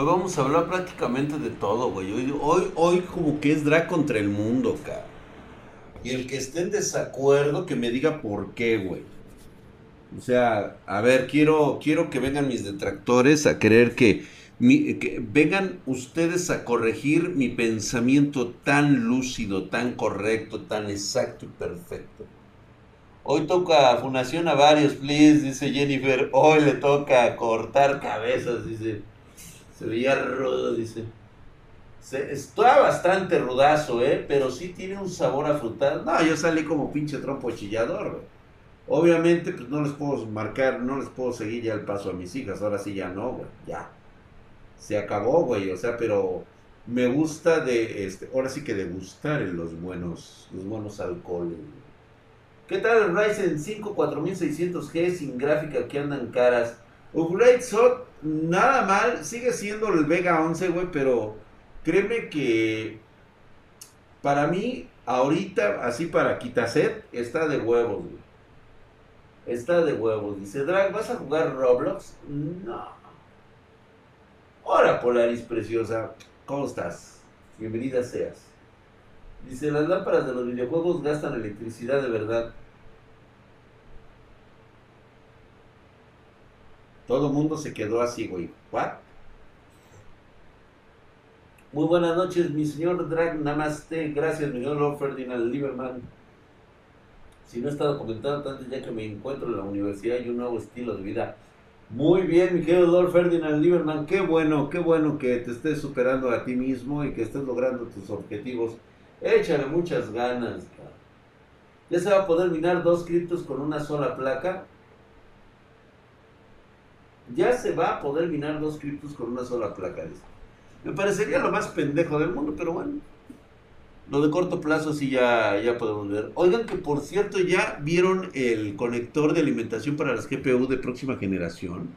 Hoy vamos a hablar prácticamente de todo, güey. Hoy, hoy, hoy como que es drag contra el mundo, cara. Y el que esté en desacuerdo, que me diga por qué, güey. O sea, a ver, quiero, quiero que vengan mis detractores a creer que, que vengan ustedes a corregir mi pensamiento tan lúcido, tan correcto, tan exacto y perfecto. Hoy toca fundación a varios, please, dice Jennifer. Hoy le toca cortar cabezas, dice. Se veía rudo, dice. Se, está bastante rudazo, ¿eh? Pero sí tiene un sabor afrutado. No, yo salí como pinche trompo chillador, güey. Obviamente, pues no les puedo marcar, no les puedo seguir ya el paso a mis hijas. Ahora sí ya no, güey. Ya. Se acabó, güey. O sea, pero me gusta de, este, ahora sí que degustar en los buenos, los buenos alcoholes. ¿Qué tal el Ryzen 5 4600G sin gráfica que andan caras? Upgrade SOT, nada mal, sigue siendo el Vega 11, güey, pero créeme que para mí, ahorita, así para Kitaset, está de huevos, güey. Está de huevos. Dice, Drag, ¿vas a jugar Roblox? No. Hola, Polaris preciosa. ¿Cómo estás? Bienvenida seas. Dice, las lámparas de los videojuegos gastan electricidad de verdad. Todo el mundo se quedó así, güey. ¿What? Muy buenas noches, mi señor Drag Namaste. Gracias, mi señor Lord Ferdinand Lieberman. Si no he estado comentando antes, ya que me encuentro en la universidad y un nuevo estilo de vida. Muy bien, mi querido Lord Ferdinand Lieberman. Qué bueno, qué bueno que te estés superando a ti mismo y que estés logrando tus objetivos. Échale muchas ganas. Ya se va a poder minar dos criptos con una sola placa ya se va a poder minar dos criptos con una sola placa. Me parecería lo más pendejo del mundo, pero bueno. Lo de corto plazo sí ya, ya podemos ver. Oigan que por cierto ya vieron el conector de alimentación para las GPU de próxima generación.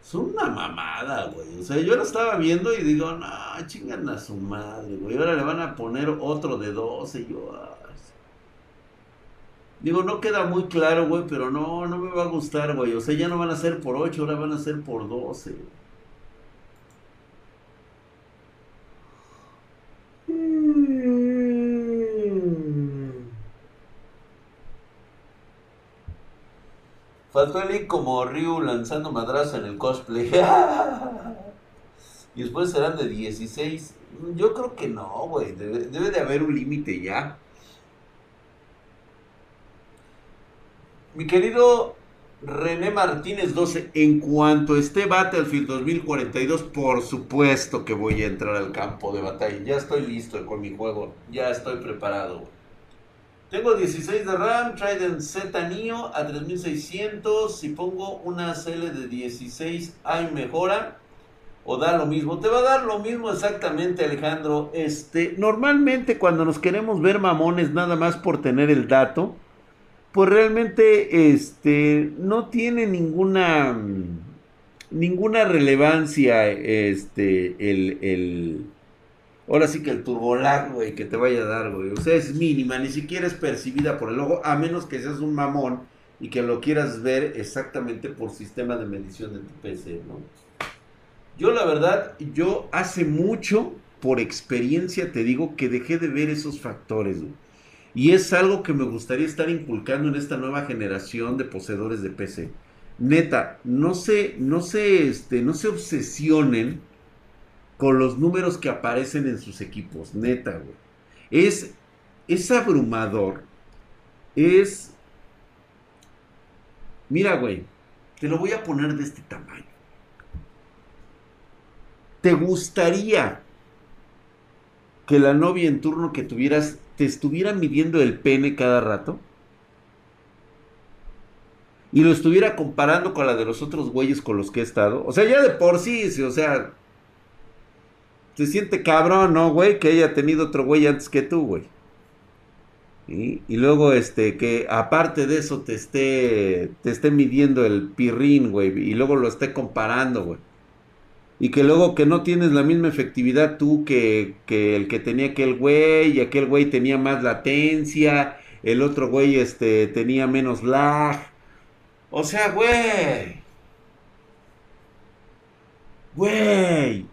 Son una mamada, güey. O sea, yo lo estaba viendo y digo, no, chingan a su madre, güey. Ahora le van a poner otro de 12. yo, ah, Digo, no queda muy claro, güey, pero no, no me va a gustar, güey. O sea, ya no van a ser por 8, ahora van a ser por 12. Faltó el como Ryu lanzando madraza en el cosplay. y después serán de 16. Yo creo que no, güey. debe de haber un límite ya. Mi querido René Martínez 12, en cuanto esté Battlefield 2042, por supuesto que voy a entrar al campo de batalla. Ya estoy listo con mi juego, ya estoy preparado. Tengo 16 de RAM, Trident Z Neo a 3600. Si pongo una CL de 16, ¿hay mejora? ¿O da lo mismo? Te va a dar lo mismo exactamente, Alejandro. Este, normalmente cuando nos queremos ver mamones nada más por tener el dato, pues realmente este, no tiene ninguna, ninguna relevancia este, el, el, ahora sí que el turbolag, güey, que te vaya a dar, güey. O sea, es mínima, ni siquiera es percibida por el ojo, a menos que seas un mamón y que lo quieras ver exactamente por sistema de medición de tu PC, ¿no? Yo la verdad, yo hace mucho, por experiencia, te digo que dejé de ver esos factores, güey. Y es algo que me gustaría estar inculcando en esta nueva generación de poseedores de PC. Neta, no se, no se, este, no se obsesionen con los números que aparecen en sus equipos. Neta, güey. Es, es abrumador. Es... Mira, güey. Te lo voy a poner de este tamaño. ¿Te gustaría que la novia en turno que tuvieras te estuviera midiendo el pene cada rato y lo estuviera comparando con la de los otros güeyes con los que he estado, o sea, ya de por sí, o sea, se siente cabrón, ¿no, güey? Que haya tenido otro güey antes que tú, güey. Y luego, este, que aparte de eso te esté, te esté midiendo el pirrín, güey, y luego lo esté comparando, güey y que luego que no tienes la misma efectividad tú que, el que tenía aquel güey, y aquel güey tenía más latencia, el otro güey este, tenía menos lag. O sea, güey. Güey.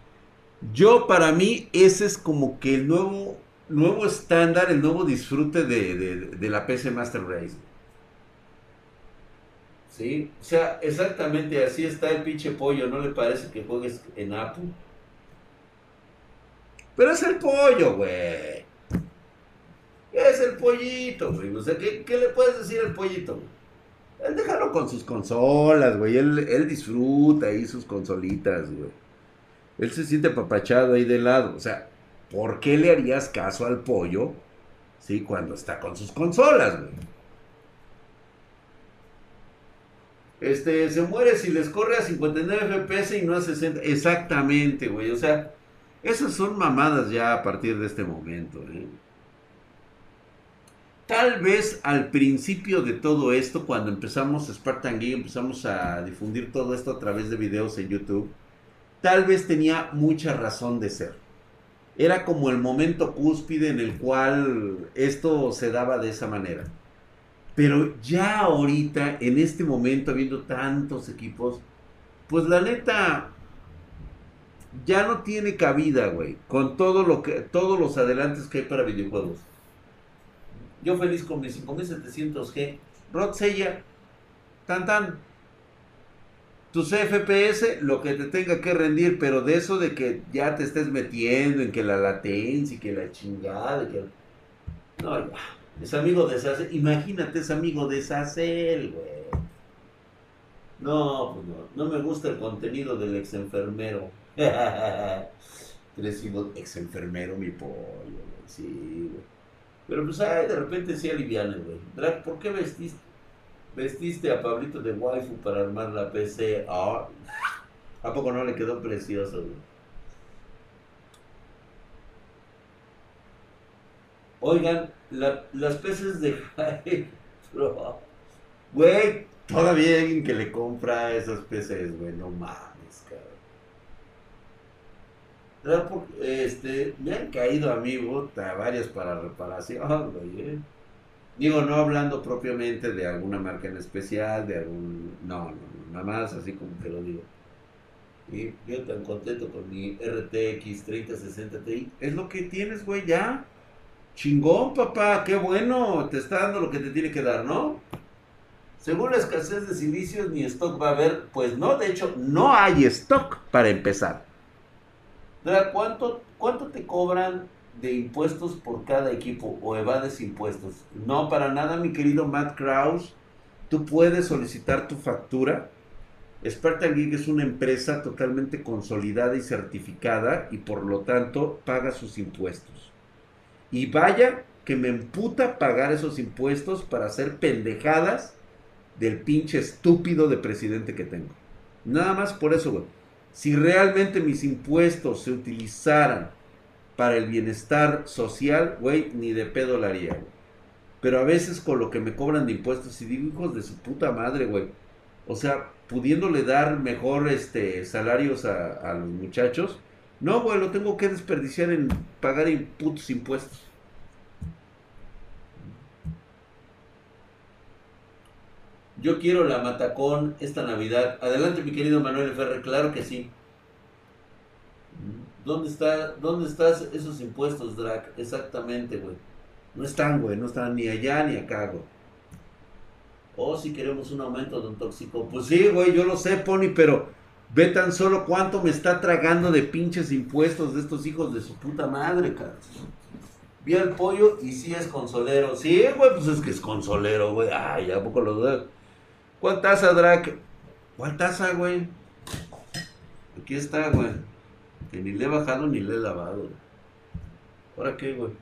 Yo, para mí, ese es como que el nuevo, nuevo estándar, el nuevo disfrute de, de, de la PC Master Race. ¿Sí? O sea, exactamente así está el pinche pollo. ¿No le parece que juegues en Apple? Pero es el pollo, güey. Es el pollito, güey. O sea, ¿qué, le puedes decir al pollito? Él déjalo con sus consolas, güey. Él, él disfruta ahí sus consolitas, güey. Él se siente apapachado ahí de lado. O sea, ¿por qué le harías caso al pollo? Sí, cuando está con sus consolas, güey. Este, se muere si les corre a 59 FPS y no a 60. Exactamente, güey. O sea, esas son mamadas ya a partir de este momento, ¿eh? Tal vez al principio de todo esto, cuando empezamos Spartan Geek, empezamos a difundir todo esto a través de videos en YouTube, tal vez tenía mucha razón de ser. Era como el momento cúspide en el cual esto se daba de esa manera. Pero ya ahorita, en este momento, habiendo tantos equipos, pues la neta, ya no tiene cabida, güey, con todo lo que, todos los adelantes que hay para videojuegos. Yo feliz con mis 5700G. Rod Sella, tan tan. Tu CFPS, lo que te tenga que rendir, pero de eso de que ya te estés metiendo en que la latencia y que la chingada, que... No, ya. Es amigo de Sacel. Imagínate, es amigo de Sacel, güey. No, pues no. No me gusta el contenido del ex enfermero. Crecido ex enfermero, mi pollo, güey. Sí, güey. Pero pues, ay, de repente sí alivianes, güey. Drag, ¿por qué vestiste? Vestiste a Pablito de waifu para armar la PC. ¿A poco no le quedó precioso, güey? Oigan, las peces de Güey, todavía hay alguien que le compra esas peces, güey. No mames, cabrón. Este, me han caído a mí, bota, varias para reparación. ¿eh? Digo, no hablando propiamente de alguna marca en especial, de algún. No, no, nada más así como que lo digo. Y yo tan contento con mi RTX 3060 Ti. Es lo que tienes, güey, ya. Chingón, papá, qué bueno, te está dando lo que te tiene que dar, ¿no? Según la escasez de silicios, ni stock va a haber, pues no, de hecho, no hay stock para empezar. ¿Cuánto, ¿Cuánto te cobran de impuestos por cada equipo o evades impuestos? No, para nada, mi querido Matt Kraus. Tú puedes solicitar tu factura. Spartan Geek es una empresa totalmente consolidada y certificada y por lo tanto paga sus impuestos. Y vaya que me emputa pagar esos impuestos para hacer pendejadas del pinche estúpido de presidente que tengo. Nada más por eso, güey. Si realmente mis impuestos se utilizaran para el bienestar social, güey, ni de pedo la haría, güey. Pero a veces con lo que me cobran de impuestos, y digo hijos de su puta madre, güey. O sea, pudiéndole dar mejor este salarios a, a los muchachos, no, güey, lo tengo que desperdiciar en pagar putos impuestos. Yo quiero la Matacón esta Navidad. Adelante, mi querido Manuel Ferrer, claro que sí. ¿Dónde está, dónde estás esos impuestos, Drac? Exactamente, güey. No están, güey, no están ni allá ni acá, güey. Oh, si queremos un aumento de un tóxico. Pues sí, güey, yo lo sé, Pony, pero Ve tan solo cuánto me está tragando de pinches impuestos de estos hijos de su puta madre, cara. Vi al pollo y sí es consolero. Sí, güey, pues es que es consolero, güey. Ay, ¿a poco lo dudas? ¿Cuál taza, Drac? ¿Cuál taza, güey? Aquí está, güey. Que ni le he bajado ni le he lavado. ¿Ahora qué, güey?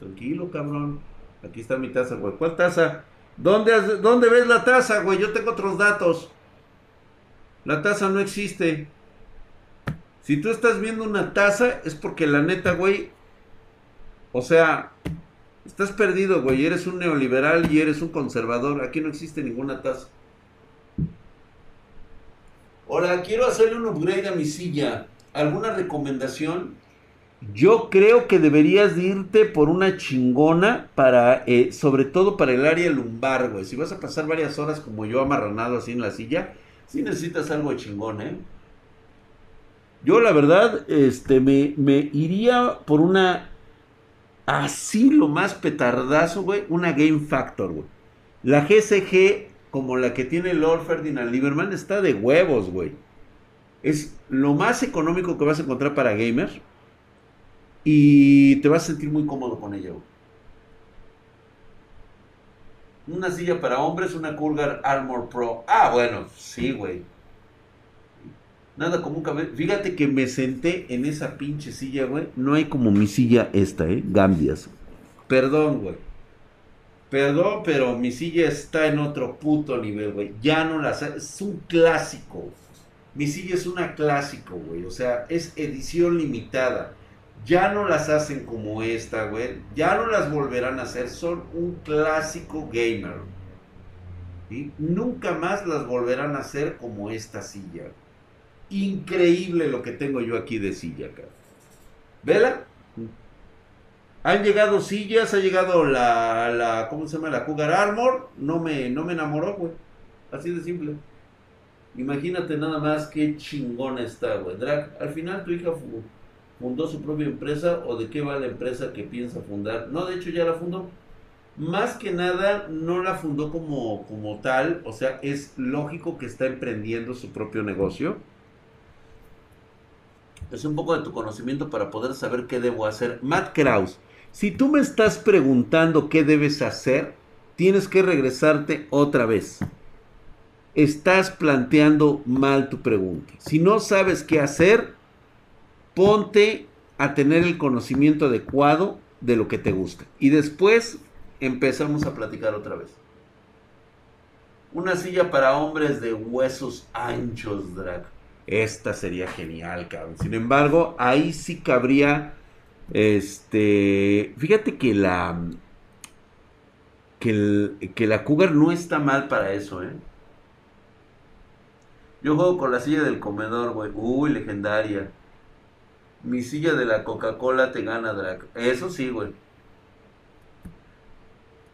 Tranquilo, cabrón. Aquí está mi taza, güey. ¿Cuál taza? ¿Dónde, ¿Dónde ves la taza, güey? Yo tengo otros datos. La taza no existe. Si tú estás viendo una taza, es porque la neta, güey. O sea, estás perdido, güey. Eres un neoliberal y eres un conservador. Aquí no existe ninguna taza. Hola, quiero hacerle un upgrade a mi silla. ¿Alguna recomendación? Yo creo que deberías irte por una chingona para, eh, sobre todo para el área lumbar, güey. Si vas a pasar varias horas como yo amarranado así en la silla, si necesitas algo chingón, ¿eh? Yo la verdad, este, me, me iría por una, así lo más petardazo, güey, una Game Factor, güey. La GCG, como la que tiene Lord Ferdinand Lieberman, está de huevos, güey. Es lo más económico que vas a encontrar para gamers. Y te vas a sentir muy cómodo con ella, güey. Una silla para hombres, una Coolgar Armor Pro. Ah, bueno, sí, güey. Nada como un cabello. Fíjate que me senté en esa pinche silla, güey. No hay como mi silla esta, ¿eh? Gambias. Perdón, güey. Perdón, pero mi silla está en otro puto nivel, güey. Ya no la Es un clásico. Mi silla es una clásico, güey. O sea, es edición limitada. Ya no las hacen como esta, güey. Ya no las volverán a hacer. Son un clásico gamer. y Nunca más las volverán a hacer como esta silla. Increíble lo que tengo yo aquí de silla, cara. ¿Vela? Han llegado sillas, ha llegado la, la, ¿cómo se llama? La Cougar Armor. No me, no me enamoró, güey. Así de simple. Imagínate nada más qué chingona está, güey. Drag, al final tu hija fundó su propia empresa o de qué va la empresa que piensa fundar. No, de hecho ya la fundó. Más que nada no la fundó como, como tal. O sea, es lógico que está emprendiendo su propio negocio es un poco de tu conocimiento para poder saber qué debo hacer. Matt Kraus, si tú me estás preguntando qué debes hacer, tienes que regresarte otra vez. Estás planteando mal tu pregunta. Si no sabes qué hacer, ponte a tener el conocimiento adecuado de lo que te gusta. Y después empezamos a platicar otra vez. Una silla para hombres de huesos anchos, Drag. Esta sería genial, cabrón. Sin embargo, ahí sí cabría. Este. Fíjate que la. Que, la Cougar no está mal para eso, ¿eh? Yo juego con la silla del comedor, güey. Uy, legendaria. Mi silla de la Coca-Cola te gana, Drag. Eso sí, güey.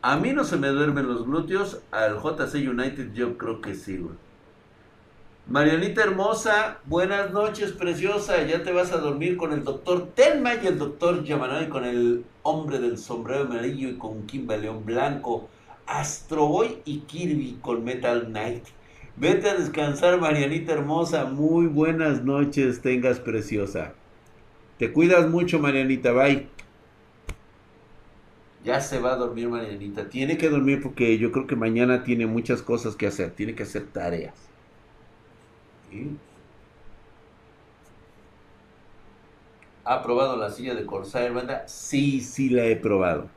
A mí no se me duermen los glúteos. Al JC United yo creo que sí, güey. Marianita hermosa, buenas noches, preciosa. Ya te vas a dormir con el doctor Telma y el doctor Yamanoi con el hombre del sombrero amarillo y con Kimba León Blanco, Astro Boy y Kirby con Metal Knight. Vete a descansar, Marianita hermosa. Muy buenas noches, tengas preciosa. Te cuidas mucho, Marianita. Bye. Ya se va a dormir, Marianita. Tiene que dormir porque yo creo que mañana tiene muchas cosas que hacer. Tiene que hacer tareas. ¿Ha probado la silla de Corsair, banda? Sí, sí la he probado.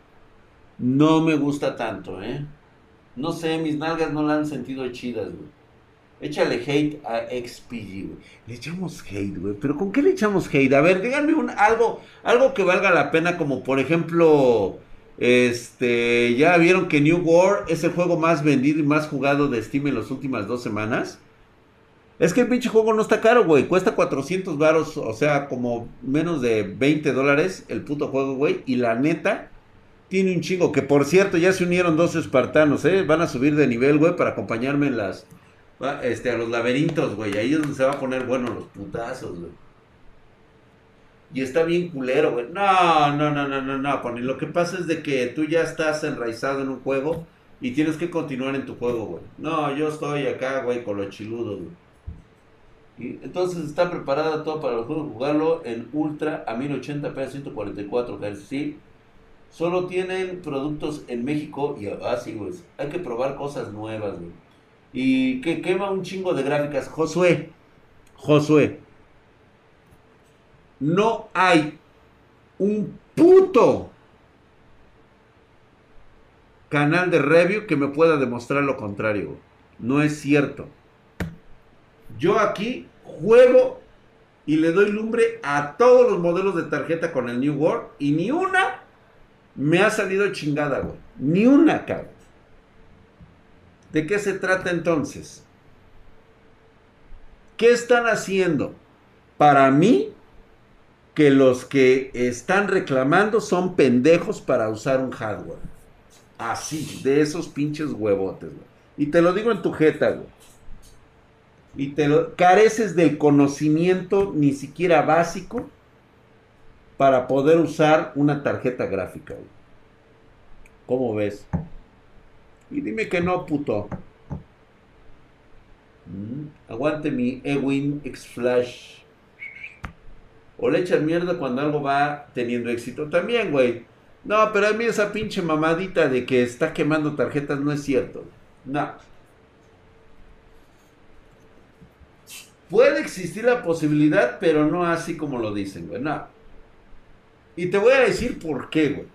No me gusta tanto, ¿eh? No sé, mis nalgas no la han sentido chidas, güey. Échale hate a XPG, güey. Le echamos hate, güey. ¿Pero con qué le echamos hate? A ver, díganme un, algo, algo que valga la pena, como por ejemplo, este, ya vieron que New World es el juego más vendido y más jugado de Steam en las últimas dos semanas. Es que el pinche juego no está caro, güey. Cuesta 400 varos, o sea, como menos de 20 dólares el puto juego, güey. Y la neta, tiene un chingo. Que por cierto, ya se unieron dos espartanos, ¿eh? Van a subir de nivel, güey, para acompañarme en las. Este, a los laberintos, güey. Ahí es donde se va a poner bueno los putazos, güey. Y está bien culero, güey. No, no, no, no, no, no, Pony. Lo que pasa es de que tú ya estás enraizado en un juego y tienes que continuar en tu juego, güey. No, yo estoy acá, güey, con los chiludos, güey entonces está preparada todo para jugarlo en Ultra a 1080p a 144 Hz. Solo tienen productos en México y así, ah, güey. Hay que probar cosas nuevas, güey. Y que quema un chingo de gráficas. Josué, Josué, no hay un puto canal de review que me pueda demostrar lo contrario. No es cierto. Yo aquí juego y le doy lumbre a todos los modelos de tarjeta con el New World y ni una me ha salido chingada, güey. Ni una, cabrón. ¿De qué se trata entonces? ¿Qué están haciendo? Para mí, que los que están reclamando son pendejos para usar un hardware. Así, de esos pinches huevotes, güey. Y te lo digo en tu jeta, güey. Y te lo, careces del conocimiento ni siquiera básico para poder usar una tarjeta gráfica. Güey. ¿Cómo ves? Y dime que no, puto. Mm, aguante mi Ewin X Flash. O le echas mierda cuando algo va teniendo éxito también, güey. No, pero a mí esa pinche mamadita de que está quemando tarjetas no es cierto. No. Puede existir la posibilidad, pero no así como lo dicen, güey. No. Y te voy a decir por qué, güey.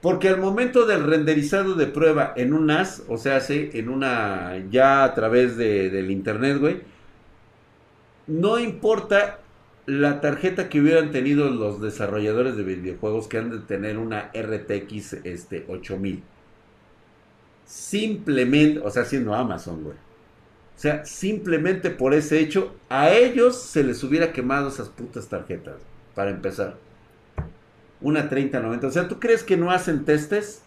Porque al momento del renderizado de prueba en un NAS, o sea, en una ya a través de, del internet, güey, no importa la tarjeta que hubieran tenido los desarrolladores de videojuegos que han de tener una RTX este, 8000. Simplemente, o sea, siendo Amazon, güey. O sea, simplemente por ese hecho, a ellos se les hubiera quemado esas putas tarjetas, para empezar una 3090. O sea, ¿tú crees que no hacen testes,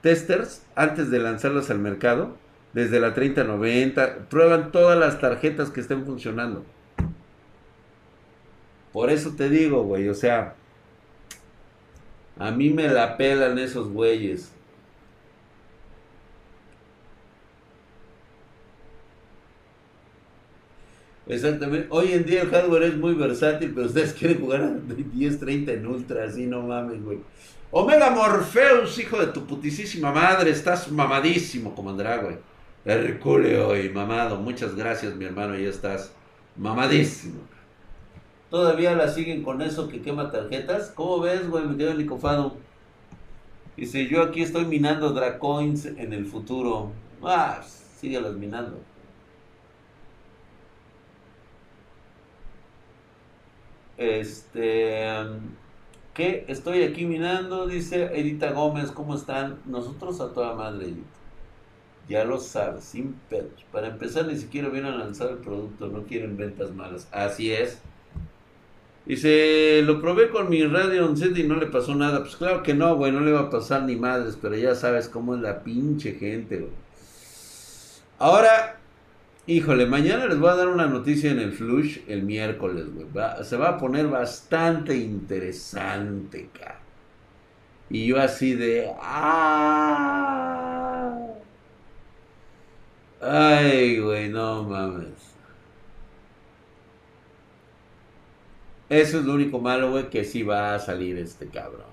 testers antes de lanzarlas al mercado? Desde la 3090, prueban todas las tarjetas que estén funcionando. Por eso te digo, güey, o sea, a mí me la pelan esos güeyes. Exactamente. Hoy en día el hardware es muy versátil, pero ustedes quieren jugar a 1030 en ultra, así no mames, güey. Omega Morpheus, hijo de tu putisísima madre, estás mamadísimo, como andrá, güey. Herculeo y mamado, muchas gracias, mi hermano, ya estás mamadísimo. Todavía la siguen con eso que quema tarjetas. ¿Cómo ves, güey? Me quedo licofado. Dice, yo aquí estoy minando Dracoins en el futuro. Ah, síguelas minando. Este, ¿qué? Estoy aquí mirando, dice Edita Gómez, ¿cómo están? Nosotros a toda madre, Edita. Ya lo sabes, sin pedos. Para empezar, ni siquiera vienen a lanzar el producto, no quieren ventas malas. Así es. Dice, lo probé con mi radio set y no le pasó nada. Pues claro que no, güey, no le va a pasar ni madres, pero ya sabes cómo es la pinche gente, güey. Ahora, Híjole, mañana les voy a dar una noticia en el Flush el miércoles, güey. se va a poner bastante interesante, cara. Y yo así de... ¡Ah! Ay, güey, no mames. Eso es lo único malo, güey, que sí va a salir este cabrón.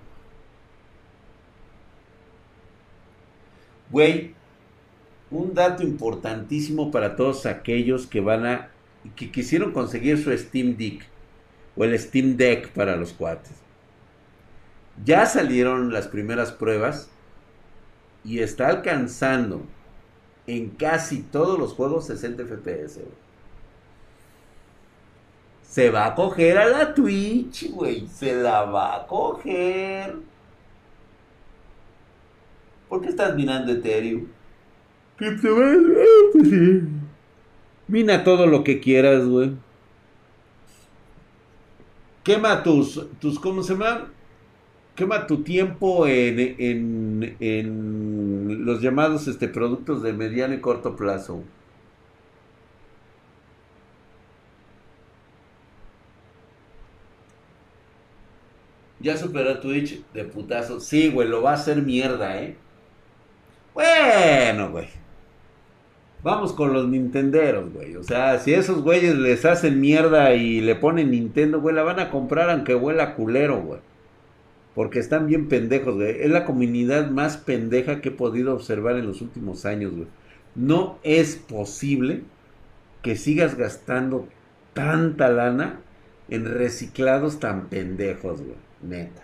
Güey, un dato importantísimo para todos aquellos que van a que quisieron conseguir su Steam Deck o el Steam Deck para los cuates. Ya salieron las primeras pruebas y está alcanzando en casi todos los juegos 60 FPS. Se va a coger a la Twitch, güey. Se la va a coger. ¿Por qué estás mirando Ethereum? Mina todo lo que quieras, güey. Quema tus, tus, ¿cómo se llama? Quema tu tiempo en, en, en los llamados este, productos de mediano y corto plazo. Ya superó Twitch de putazo. Sí, güey, lo va a hacer mierda, ¿eh? Bueno, güey. Vamos con los Nintenderos, güey. O sea, si esos güeyes les hacen mierda y le ponen Nintendo, güey, la van a comprar aunque huela culero, güey. Porque están bien pendejos, güey. Es la comunidad más pendeja que he podido observar en los últimos años, güey. No es posible que sigas gastando tanta lana en reciclados tan pendejos, güey. Neta.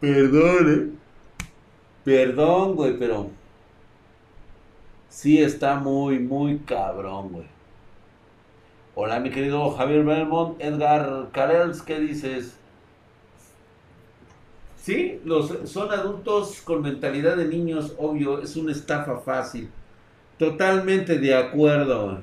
Perdón, ¿eh? Perdón, güey, pero... Sí está muy, muy cabrón, güey. Hola, mi querido Javier Belmont. Edgar Carels, ¿qué dices? Sí, los, son adultos con mentalidad de niños, obvio, es una estafa fácil. Totalmente de acuerdo.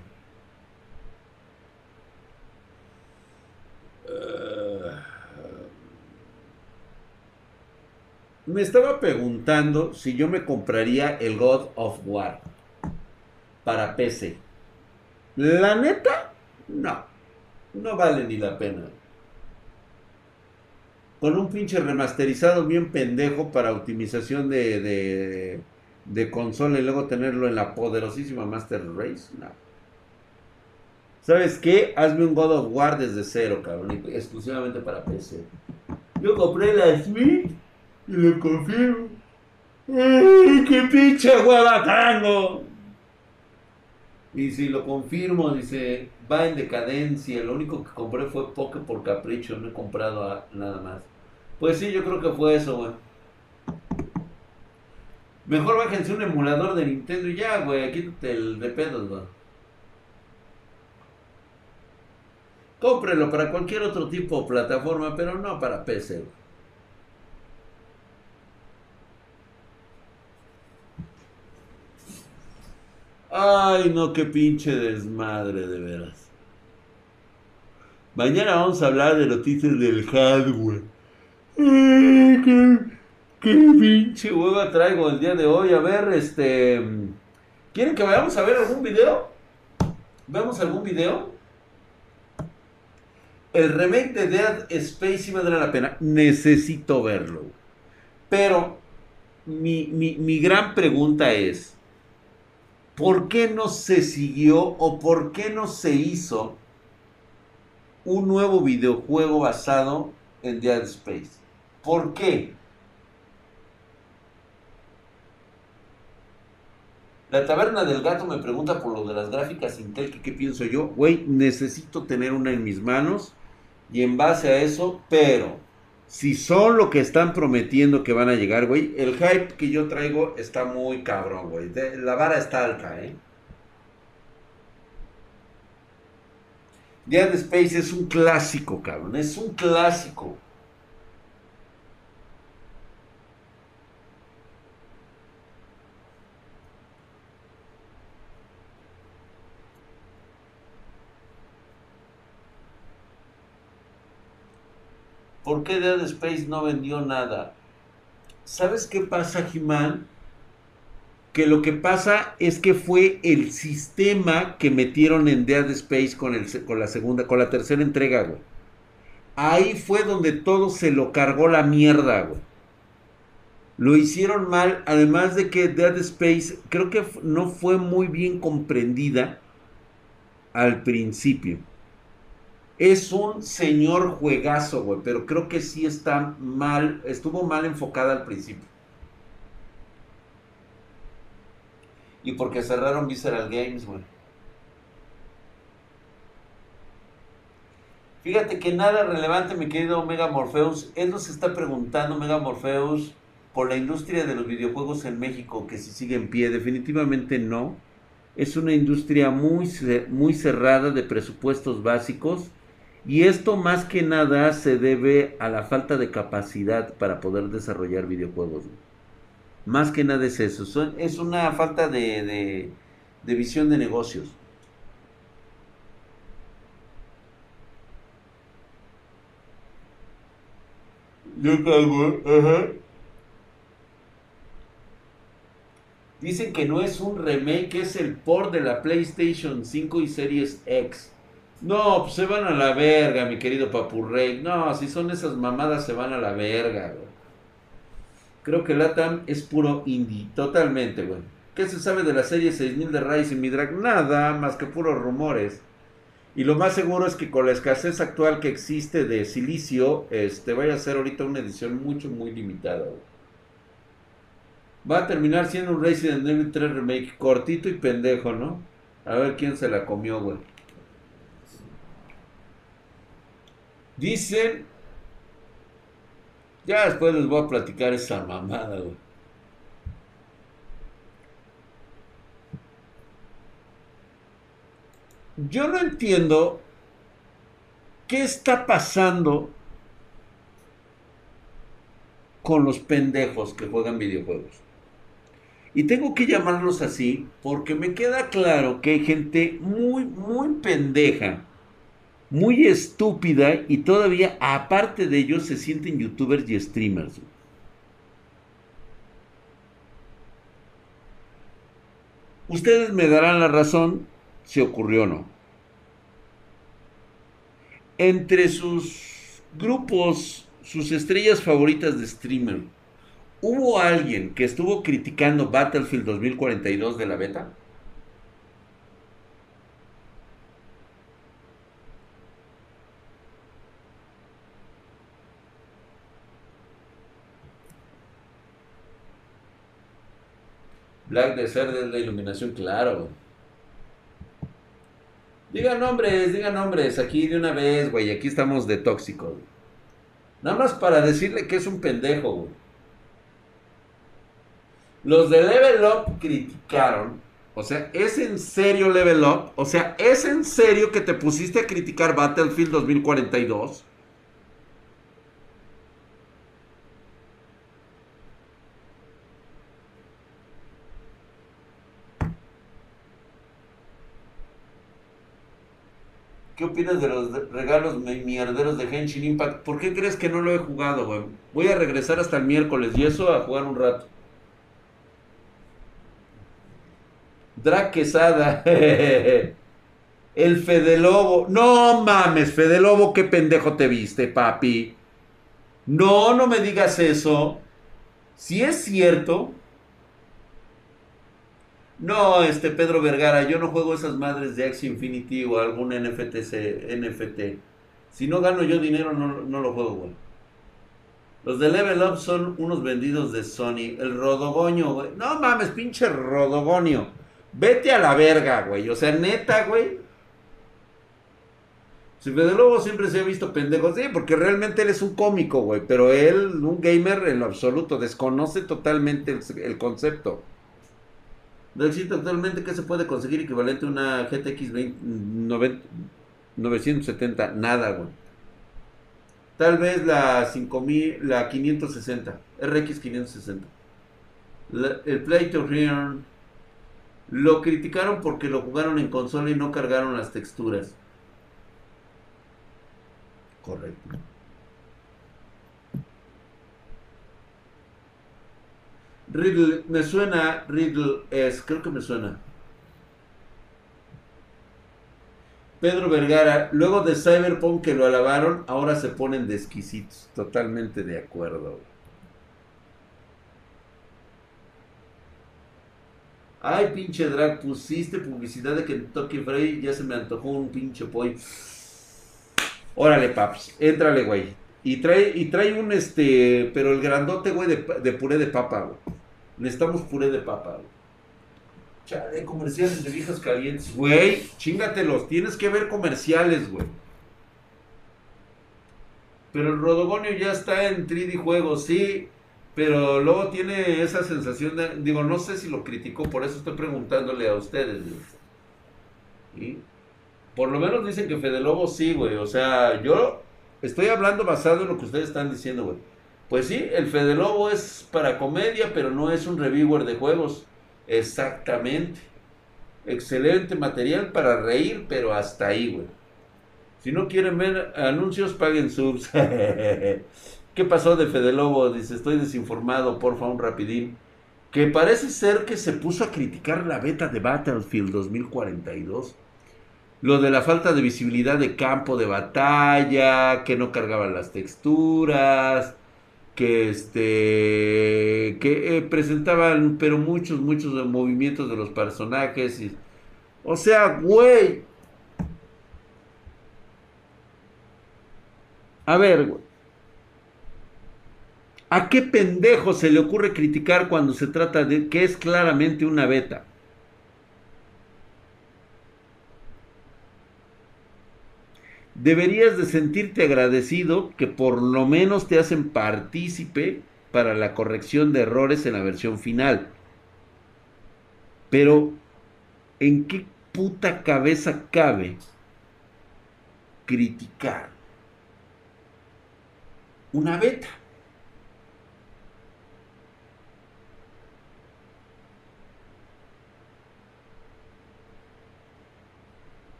Me estaba preguntando si yo me compraría el God of War para PC. La neta, no. No vale ni la pena. Con un pinche remasterizado bien pendejo para optimización de, de, consola y luego tenerlo en la poderosísima Master Race, no. ¿Sabes qué? Hazme un God of War desde cero, cabrón. Exclusivamente para PC. Yo compré la Switch y lo confirmo. ¡Ay, qué pinche hueva tango! Y si lo confirmo, dice, va en decadencia. Lo único que compré fue Poké por capricho, no he comprado nada más. Pues sí, yo creo que fue eso, güey. Mejor bájense un emulador de Nintendo y ya, güey. Quítate el de pedos, güey. Cómprelo para cualquier otro tipo de plataforma, pero no para PC. Ay, no, qué pinche desmadre, de veras. Mañana vamos a hablar de noticias del hardware. Qué, qué pinche hueva traigo el día de hoy. A ver, este... ¿Quieren que vayamos a ver algún video? ¿Vemos algún video? El remake de Dead Space sí valdrá la pena. Necesito verlo. Pero mi, mi, gran pregunta es, ¿por qué no se siguió o por qué no se hizo un nuevo videojuego basado en Dead Space? ¿Por qué? La taberna del gato me pregunta por lo de las gráficas Intel, que qué pienso yo. Güey, necesito tener una en mis manos y en base a eso, pero si son lo que están prometiendo que van a llegar, güey, el hype que yo traigo está muy cabrón, güey. La vara está alta, ¿eh? Dead Space es un clásico, cabrón. Es un clásico. ¿Por qué Dead Space no vendió nada? ¿Sabes qué pasa, Jimán? Que lo que pasa es que fue el sistema que metieron en Dead Space con, el, con la segunda, con la tercera entrega, güey. Ahí fue donde todo se lo cargó la mierda, güey. Lo hicieron mal, además de que Dead Space creo que no fue muy bien comprendida al principio. Es un señor juegazo, güey, pero creo que sí está mal, estuvo mal enfocada al principio. Y porque cerraron Visceral Games, güey. Fíjate que nada relevante, mi querido Omega Morpheus. Él nos está preguntando, Omega Morpheus, por la industria de los videojuegos en México, que si sigue en pie. Definitivamente no. Es una industria muy, muy cerrada de presupuestos básicos y esto más que nada se debe a la falta de capacidad para poder desarrollar videojuegos. Más que nada es eso. Es una falta de, de, visión de negocios. Yo cago, ajá. Dicen que no es un remake, es el port de la PlayStation 5 y Series X. No, pues se van a la verga, mi querido Papurrey. No, si son esas mamadas, se van a la verga, güey. Creo que Latam es puro indie, totalmente, güey. ¿Qué se sabe de la serie 6000 de Rise y Midrak? Nada, más que puros rumores. Y lo más seguro es que con la escasez actual que existe de silicio, este, vaya a ser ahorita una edición mucho, muy limitada, güey. Va a terminar siendo un Resident Evil 3 Remake cortito y pendejo, ¿no? A ver quién se la comió, güey. Dicen. Ya después les voy a platicar esa mamada, güey. Yo no entiendo qué está pasando con los pendejos que juegan videojuegos. Y tengo que llamarlos así porque me queda claro que hay gente muy, muy pendeja muy estúpida y todavía, aparte de ellos, se sienten youtubers y streamers. Ustedes me darán la razón si ocurrió o no. Entre sus grupos, sus estrellas favoritas de streamer, ¿hubo alguien que estuvo criticando Battlefield 2042 de la beta? Black de ser de la iluminación, claro. Digan nombres, digan nombres, aquí de una vez, güey, aquí estamos de tóxico. Nada más para decirle que es un pendejo, güey. Los de Level Up criticaron, o sea, ¿es en serio Level Up? O sea, ¿es en serio que te pusiste a criticar Battlefield 2042? ¿Qué opinas de los regalos mierderos de Henshin Impact? ¿Por qué crees que no lo he jugado, güey? Voy a regresar hasta el miércoles y eso a jugar un rato. Drake Quesada. el Fede Lobo. No mames, Fede Lobo, qué pendejo te viste, papi. No, no me digas eso. Si es cierto, no, este Pedro Vergara, yo no juego esas madres de Axie Infinity o algún NFT. NFT. Si no gano yo dinero, no, lo juego, güey. Los de Level Up son unos vendidos de Sony. El Rodogoño, güey. No mames, pinche Rodogonio. Vete a la verga, güey. O sea, neta, güey. Si Fede Lobo siempre se ha visto pendejo, sí, porque realmente él es un cómico, güey. Pero él, un gamer en lo absoluto, desconoce totalmente el concepto. No existe actualmente que se puede conseguir equivalente a una GTX 970. Nada, güey. Tal vez la 5000, la 560, RX 560. el Play to Earn lo criticaron porque lo jugaron en consola y no cargaron las texturas. Correcto. Riddle, me suena, Riddle es, creo que me suena. Pedro Vergara, luego de Cyberpunk que lo alabaron, ahora se ponen de exquisitos. Totalmente de acuerdo. Ay, pinche drag, pusiste publicidad de Kentucky Fried, ya se me antojó un pinche pollo. Órale, paps, éntrale, güey. Y trae, y trae un este, pero el grandote, güey, de, de puré de papa, güey. Necesitamos puré de papa, güey. Chale, comerciales de viejas calientes. Güey, chingatelos. Tienes que ver comerciales, güey. Pero el Rodogonio ya está en 3D juegos, sí. Pero luego tiene esa sensación de. Digo, no sé si lo criticó, por eso estoy preguntándole a ustedes, güey. Por lo menos dicen que Fede Lobo sí, güey. O sea, yo estoy hablando basado en lo que ustedes están diciendo, güey. Pues sí, el Fede Lobo es para comedia, pero no es un reviewer de juegos. Exactamente. Excelente material para reír, pero hasta ahí, güey. Si no quieren ver anuncios, paguen subs. ¿Qué pasó de Fede Lobo? Dice, estoy desinformado, porfa, un rapidín. Que parece ser que se puso a criticar la beta de Battlefield 2042. Lo de la falta de visibilidad de campo de batalla, que no cargaban las texturas, que este que eh, presentaban pero muchos muchos movimientos de los personajes y, o sea güey a ver güey ¿A qué pendejo se le ocurre criticar cuando se trata de que es claramente una beta? Deberías de sentirte agradecido que por lo menos te hacen partícipe para la corrección de errores en la versión final. Pero, ¿en qué puta cabeza cabe criticar una beta?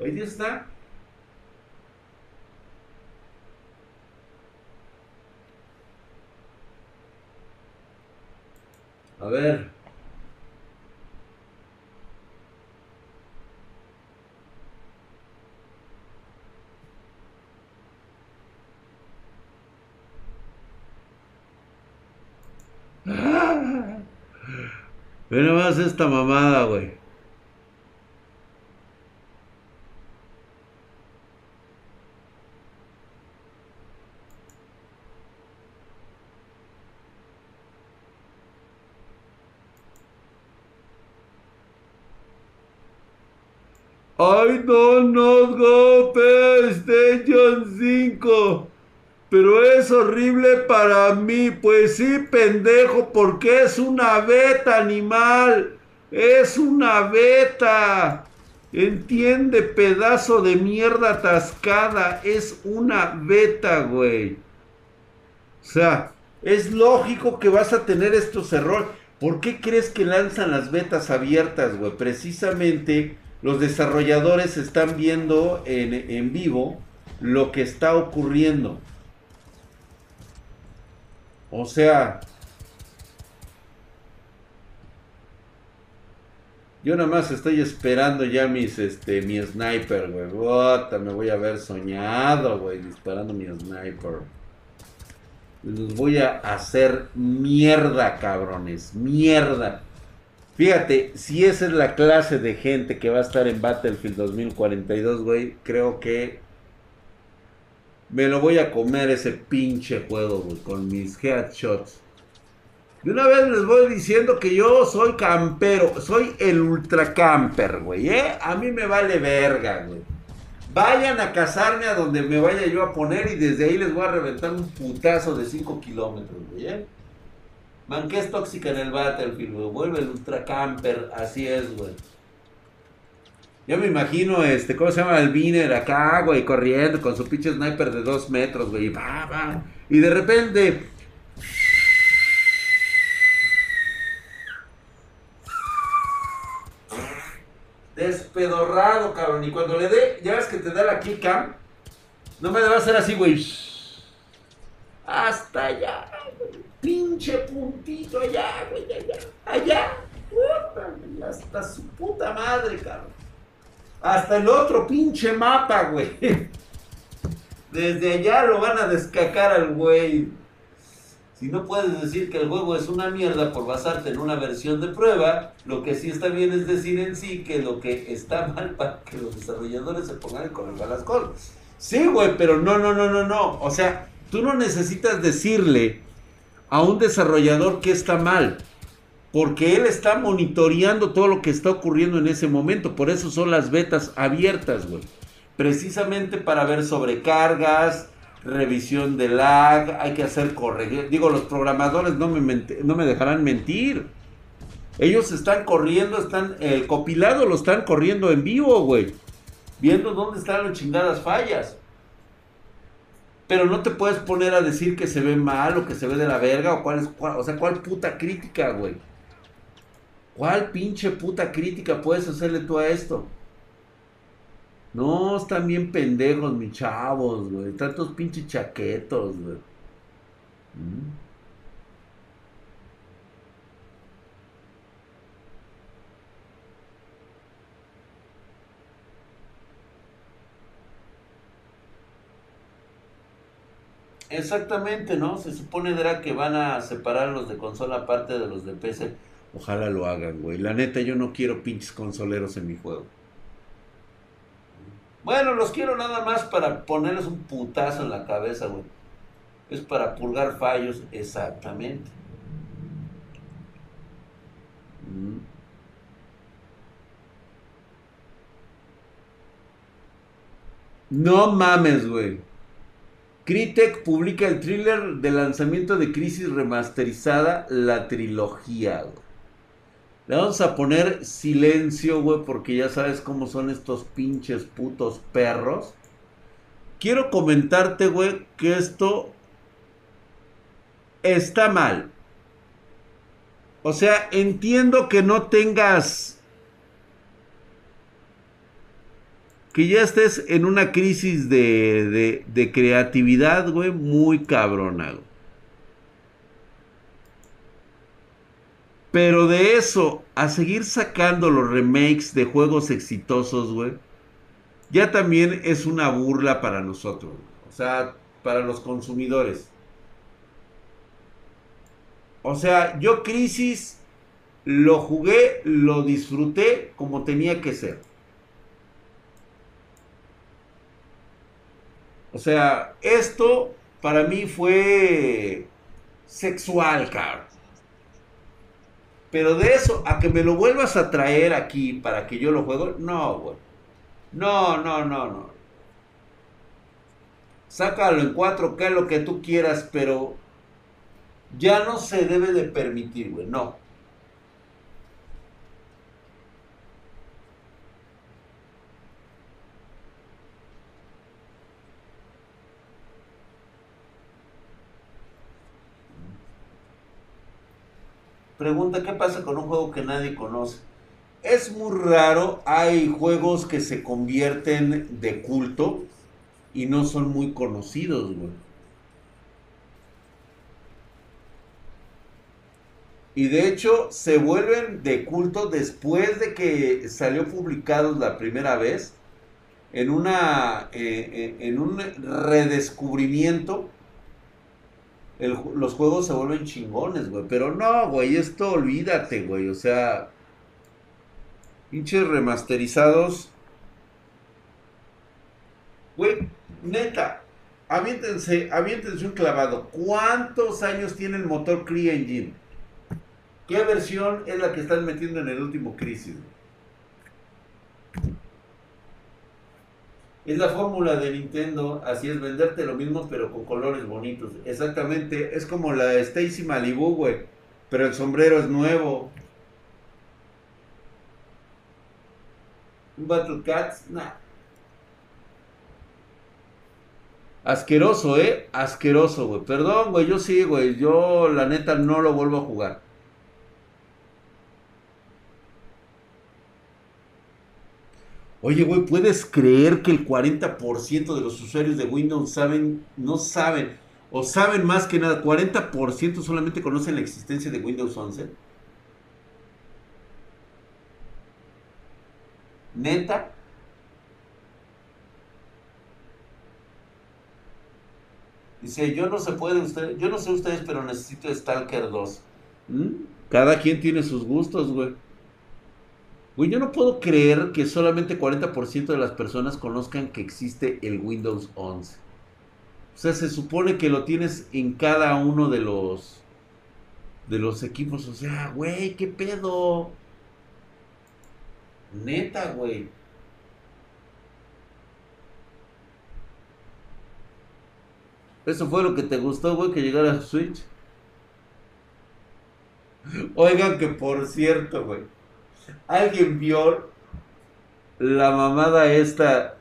Hoy día está. A ver. Ve nomás esta mamada, güey. Don't not go PlayStation 5. Pero es horrible para mí. Pues sí, pendejo, porque es una beta, animal. Es una beta. Entiende, pedazo de mierda atascada. Es una beta, güey. O sea, es lógico que vas a tener estos errores. ¿Por qué crees que lanzan las betas abiertas, güey? Precisamente los desarrolladores están viendo en, en vivo lo que está ocurriendo. O sea, yo nada más estoy esperando ya mis, este, mi sniper, güey. me voy a ver soñado, güey, disparando mi sniper. Los voy a hacer mierda, cabrones, mierda. Fíjate, si esa es la clase de gente que va a estar en Battlefield 2042, güey, creo que me lo voy a comer ese pinche juego, güey, con mis headshots. De una vez les voy diciendo que yo soy campero, soy el ultra camper, güey, ¿eh? A mí me vale verga, güey. Vayan a cazarme a donde me vaya yo a poner y desde ahí les voy a reventar un putazo de 5 kilómetros, güey, ¿eh? Man, que es tóxica en el Battlefield, güey. Vuelve el ultra camper, así es, güey. Yo me imagino, este, ¿cómo se llama? El Viner acá, güey, corriendo con su pinche sniper de dos metros, güey. Va, va. Y de repente. Despedorrado, cabrón. Y cuando le dé, ya ves que te da la cam. No me va a hacer así, güey. Hasta allá. Pinche puntito allá, güey, allá. Allá. Hasta su puta madre, cabrón. Hasta el otro pinche mapa, güey. Desde allá lo van a descacar al güey. Si no puedes decir que el juego es una mierda por basarte en una versión de prueba, lo que sí está bien es decir en sí que lo que está mal para que los desarrolladores se pongan con el las cosas. Sí, güey, pero no, no, no, no, no. O sea, tú no necesitas decirle a un desarrollador que está mal. Porque él está monitoreando todo lo que está ocurriendo en ese momento. Por eso son las betas abiertas, güey. Precisamente para ver sobrecargas, revisión de lag, hay que hacer corregir. Digo, los programadores no me, no me dejarán mentir. Ellos están corriendo, están, el copilado lo están corriendo en vivo, güey. Viendo dónde están las chingadas fallas. Pero no te puedes poner a decir que se ve mal o que se ve de la verga o cuál es, o sea, cuál puta crítica, güey. ¿Cuál pinche puta crítica puedes hacerle tú a esto? No, están bien pendejos, mis chavos, güey. Tantos pinches chaquetos, güey. ¿Mm? Exactamente, ¿no? Se supone que van a separar los de consola aparte de los de PC. Ojalá lo hagan, güey. La neta, yo no quiero pinches consoleros en mi juego. Bueno, los quiero nada más para ponerles un putazo en la cabeza, güey. Es para purgar fallos, exactamente. Mm. No mames, güey. Critec publica el thriller de lanzamiento de Crisis remasterizada, la trilogía. Le vamos a poner silencio, güey, porque ya sabes cómo son estos pinches putos perros. Quiero comentarte, güey, que esto está mal. O sea, entiendo que no tengas... Que ya estés en una crisis de, de, creatividad, güey, muy cabrona. Pero de eso, a seguir sacando los remakes de juegos exitosos, güey, ya también es una burla para nosotros. O sea, para los consumidores. O sea, yo Crisis lo jugué, lo disfruté como tenía que ser. O sea, esto para mí fue sexual, cabrón. Pero de eso a que me lo vuelvas a traer aquí para que yo lo juego, no, güey. No, no, no, no. Sácalo en 4K, lo que tú quieras, pero ya no se debe de permitir, güey. No. Pregunta, ¿qué pasa con un juego que nadie conoce? Es muy raro, hay juegos que se convierten de culto y no son muy conocidos, güey. Y de hecho se vuelven de culto después de que salió publicado la primera vez en una eh, eh, en un redescubrimiento los juegos se vuelven chingones, güey. Pero no, güey, esto olvídate, güey. O sea, pinches remasterizados. Güey, neta, aviéntense, aviéntense un clavado. ¿Cuántos años tiene el motor CryEngine? ¿Qué versión es la que están metiendo en el último Crisis? Es la fórmula de Nintendo, así es, venderte lo mismo pero con colores bonitos. Exactamente, es como la de Stacy Malibu, güey. Pero el sombrero es nuevo. Un Battle Cats, nah. Asqueroso, ¿eh? Asqueroso, güey. Perdón, güey, yo sí, güey. Yo la neta no lo vuelvo a jugar. Oye, güey, ¿puedes creer que el 40% de los usuarios de Windows saben, no saben, o saben más que nada, 40% solamente conocen la existencia de Windows 11? ¿Neta? Dice, yo no se puede usted, yo no sé ustedes, pero necesito Stalker 2. ¿Mm? Cada quien tiene sus gustos, güey. Güey, yo no puedo creer que solamente 40% de las personas conozcan que existe el Windows 11. O sea, se supone que lo tienes en cada uno de los de los equipos. O sea, güey, qué pedo. Neta, güey. Eso fue lo que te gustó, güey, que llegara a Switch. Oigan que por cierto, güey. ¿Alguien vio la mamada esta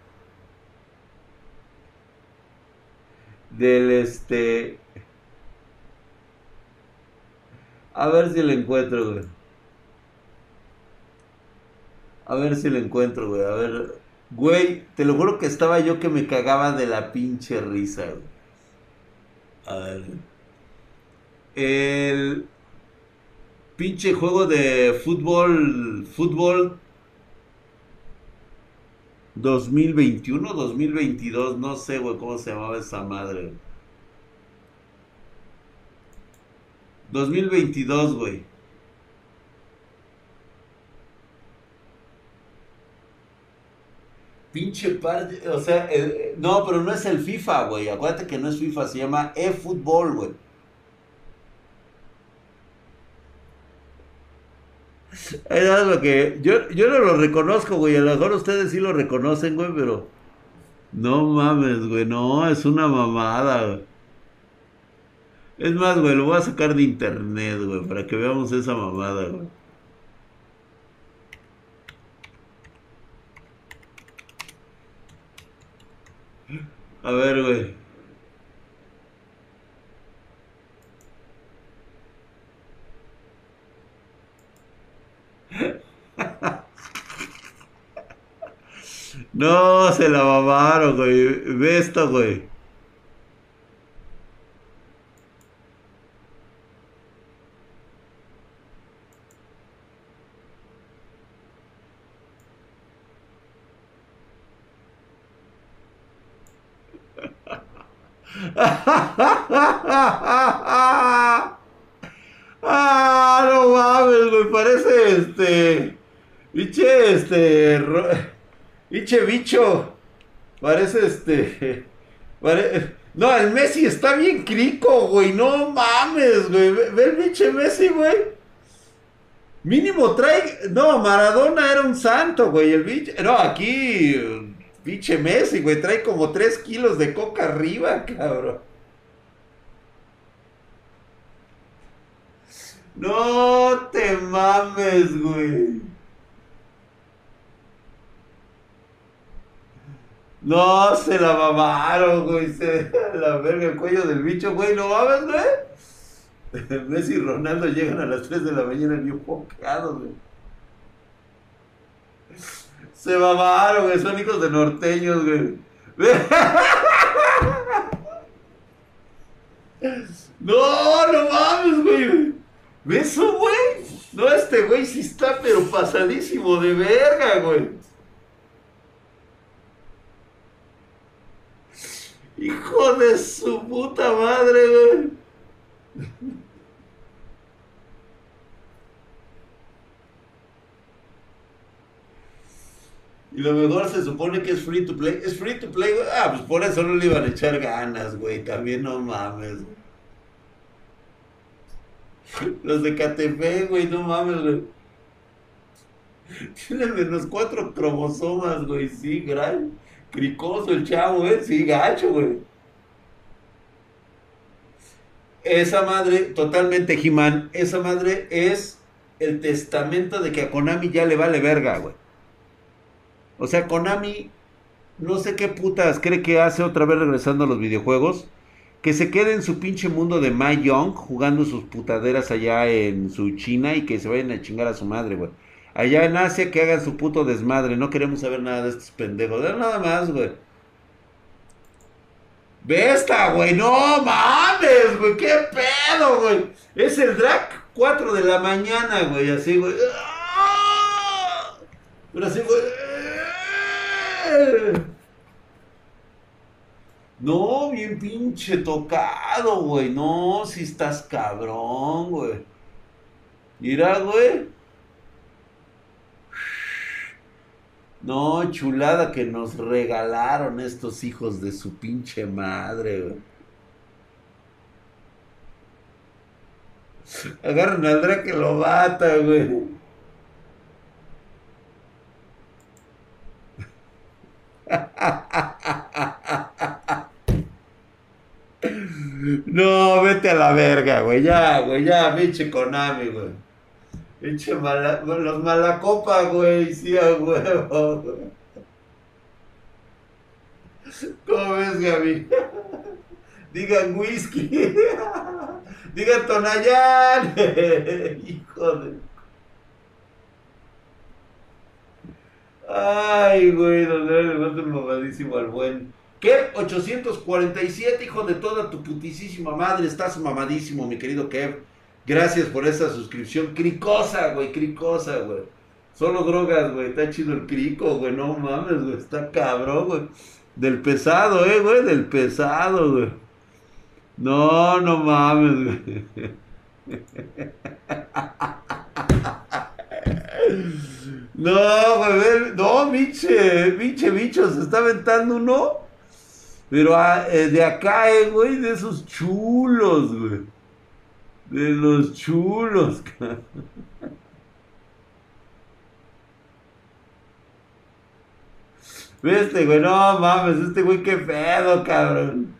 del este... A ver si lo encuentro, güey. A ver si lo encuentro, güey. A ver. Güey, te lo juro que estaba yo que me cagaba de la pinche risa, güey. A ver. El pinche juego de fútbol, fútbol 2021, 2022, no sé, güey, cómo se llamaba esa madre. 2022, güey. Pinche par, o sea, no, pero no es el FIFA, güey. Acuérdate que no es FIFA, se llama eFootball, güey. Era lo que. Yo, yo no lo reconozco, güey. A lo mejor ustedes sí lo reconocen, güey, pero. No mames, güey. No, es una mamada, güey. Es más, güey, lo voy a sacar de internet, güey, para que veamos esa mamada, güey. A ver, güey. No, se la mamaron, güey. Ve esto, güey. ah, no mames, me parece este. Biche, este. Biche bicho. Parece este. no, el Messi está bien crico, güey. No mames, güey. Ve, el biche Messi, güey. Mínimo trae. No, Maradona era un santo, güey. El biche. No, aquí. Biche Messi, güey. Trae como 3 kilos de coca arriba, cabrón. No te mames, güey. No, se la mamaron, güey. Se, la verga, el cuello del bicho, güey. No mames, güey. Messi y Ronaldo llegan a las 3 de la mañana bien focados, güey. Se mamaron, güey. Son hijos de norteños, güey. No, no mames, güey. ¿Ves eso, güey? No, este güey sí está, pero pasadísimo de verga, güey. Hijo de su puta madre, güey. Y lo mejor se supone que es free to play. Es free to play, güey. Ah, pues por eso no le iban a echar ganas, güey. También no mames, güey. Los de KTP, güey, no mames, güey. Tiene menos cuatro cromosomas, güey, sí, gran. Cricoso el chavo, eh, sí, gacho, güey. Esa madre, totalmente he esa madre es el testamento de que a Konami ya le vale verga, güey. O sea, Konami, no sé qué putas cree que hace otra vez regresando a los videojuegos que se quede en su pinche mundo de My Young jugando sus putaderas allá en su China y que se vayan a chingar a su madre, güey. Allá en Asia que hagan su puto desmadre. No queremos saber nada de estos pendejos. De nada más, güey. Ve esta, güey. No mames, güey. ¿Qué pedo, güey? Es el drag 4 de la mañana, güey. Así, güey. Pero así, güey. No, bien pinche tocado, güey. No, si estás cabrón, güey. Mira, güey. No, chulada que nos regalaron estos hijos de su pinche madre, güey. Agarren al que lo bata, güey. No, vete a la verga, güey. Ya, güey, ya, pinche Konami, güey. Los malacopa, güey, sí, a huevo. ¿Cómo ves, Gaby? Digan whisky. Digan Tonayán. Hijo de. Ay, güey, donde le mando mamadísimo al buen. Kev 847, hijo de toda tu putisísima madre, estás mamadísimo, mi querido Kev. Gracias por esa suscripción. Cricosa, güey, cricosa, güey. Solo drogas, güey. Está chido el crico, güey. No mames, güey. Está cabrón, güey. Del pesado, eh, güey. Del pesado, güey. No, no mames, güey. No, güey, no, biche, biche, bicho, se está aventando uno. Pero ah, eh, de acá, eh, güey, de esos chulos, güey. De los chulos, cabrón. Este, güey, no mames, este güey, qué pedo, cabrón.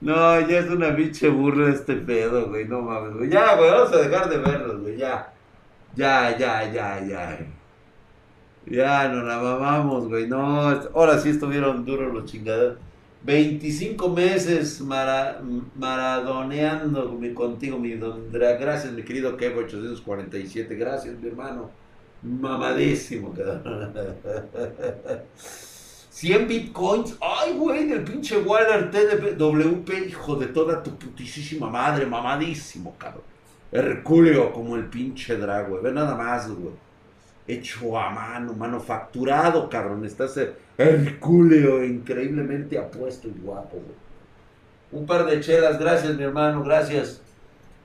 No, ya es una biche burra este pedo, güey. No mames, güey. Ya, güey, vamos a dejar de verlos, güey. Ya. Ya, ya, ya, ya. Ya, nos la mamamos, güey. No, ahora sí estuvieron duros los chingados. 25 meses mara, maradoneando contigo, mi don Gracias, mi querido Kevo 847. Gracias, mi hermano. Mamadísimo, cabrón. 100 bitcoins. Ay, güey, del pinche Waller TWP, hijo de toda tu putísima madre, mamadísimo, cabrón. Herculeo como el pinche drag, güey. Ve nada más, güey. hecho a mano, manufacturado, cabrón. Estás hercúleo, increíblemente apuesto y guapo, güey. Un par de chelas, gracias, mi hermano, gracias.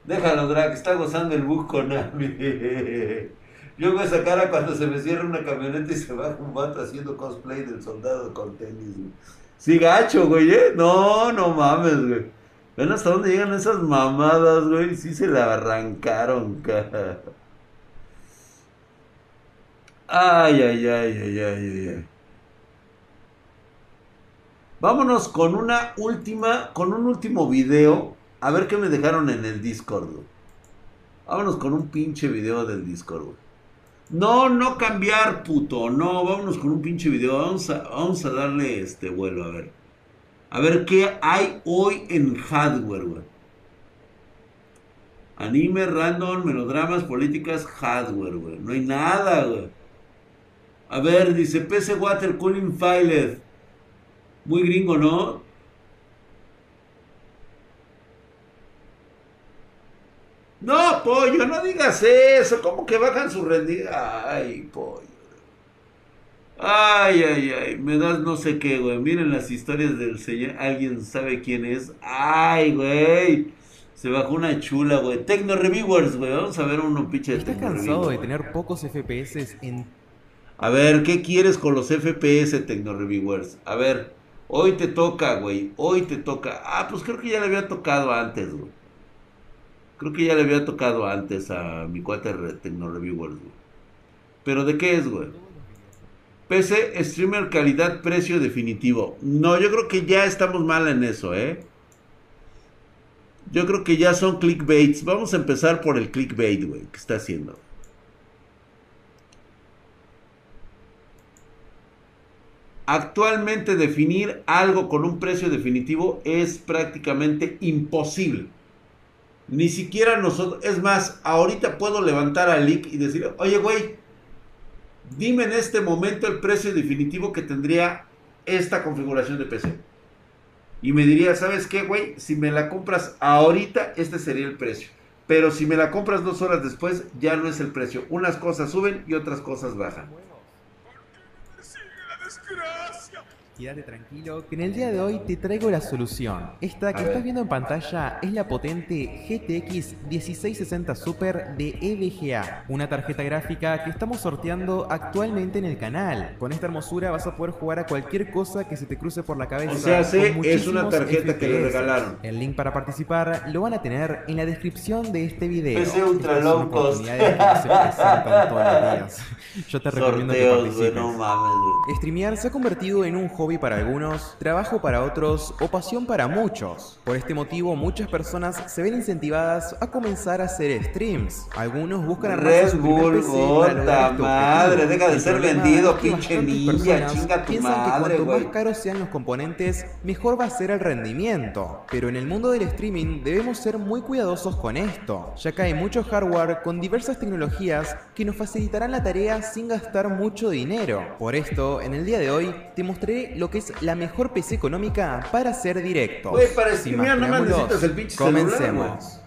Déjalo, Drag, está gozando el bus con Yo hago esa cara cuando se me cierra una camioneta y se va un vato haciendo cosplay del soldado con tenis, güey. Sí, gacho, güey, ¿eh? No, no mames, güey. Ven hasta dónde llegan esas mamadas, güey. Sí se la arrancaron, cara. Ay, ay, ay, ay, ay, ay. Vámonos con una última, con un último video. A ver qué me dejaron en el Discord. Vámonos con un pinche video del Discord. No, no cambiar, puto. No, vámonos con un pinche video. Vamos a, vamos a darle este vuelo, a ver. A ver qué hay hoy en hardware, güey. Anime, random, melodramas, políticas, hardware, güey. No hay nada, güey. A ver, dice PC Water Cooling File. Muy gringo, ¿no? No, pollo, no digas eso. ¿Cómo que bajan su rendimiento? Ay, pollo. Ay, ay, ay. Me das no sé qué, güey. Miren las historias del señor. ¿Alguien sabe quién es? Ay, güey. Se bajó una chula, güey. Tecno Reviewers, güey. Vamos a ver uno pinche de ¿Estás cansado de tener pocos FPS en... A ver, ¿qué quieres con los FPS, Tecno Reviewers? A ver, hoy te toca, güey. Hoy te toca. Ah, pues creo que ya le había tocado antes, güey. Creo que ya le había tocado antes a mi cuate Tecno Reviewers, güey. Pero ¿de qué es, güey? PC, streamer, calidad, precio definitivo. No, yo creo que ya estamos mal en eso, ¿eh? Yo creo que ya son clickbaits. Vamos a empezar por el clickbait, güey, que está haciendo. Actualmente definir algo con un precio definitivo es prácticamente imposible. Ni siquiera nosotros, es más, ahorita puedo levantar a Lick y decirle, oye, güey, dime en este momento el precio definitivo que tendría esta configuración de PC. Y me diría, ¿sabes qué, güey? Si me la compras ahorita, este sería el precio. Pero si me la compras dos horas después, ya no es el precio. Unas cosas suben y otras cosas bajan. Quédate tranquilo, que en el día de hoy te traigo la solución. Esta que estás viendo en pantalla es la potente GTX 1660 Super de EVGA, una tarjeta gráfica que estamos sorteando actualmente en el canal. Con esta hermosura vas a poder jugar a cualquier cosa que se te cruce por la cabeza. O sea, sí, es una tarjeta que le regalaron. El link para participar lo van a tener en la descripción de este video. Es ultra low cost. Yo te recomiendo que participes. No mames, Streamear se ha convertido en un juego hobby para algunos, trabajo para otros o pasión para muchos. Por este motivo, muchas personas se ven incentivadas a comenzar a hacer streams. Algunos buscan armar su este madre, deja de ser vendido, pinche niña, chinga tu piensan que cuanto más caros sean los componentes, mejor va a ser el rendimiento. Pero en el mundo del streaming debemos ser muy cuidadosos con esto, ya que hay mucho hardware con diversas tecnologías que nos facilitarán la tarea sin gastar mucho dinero. Por esto, en el día de hoy, te lo que es la mejor PC económica para hacer directos. Güey, para streamear no necesitas el pinche Comencemos.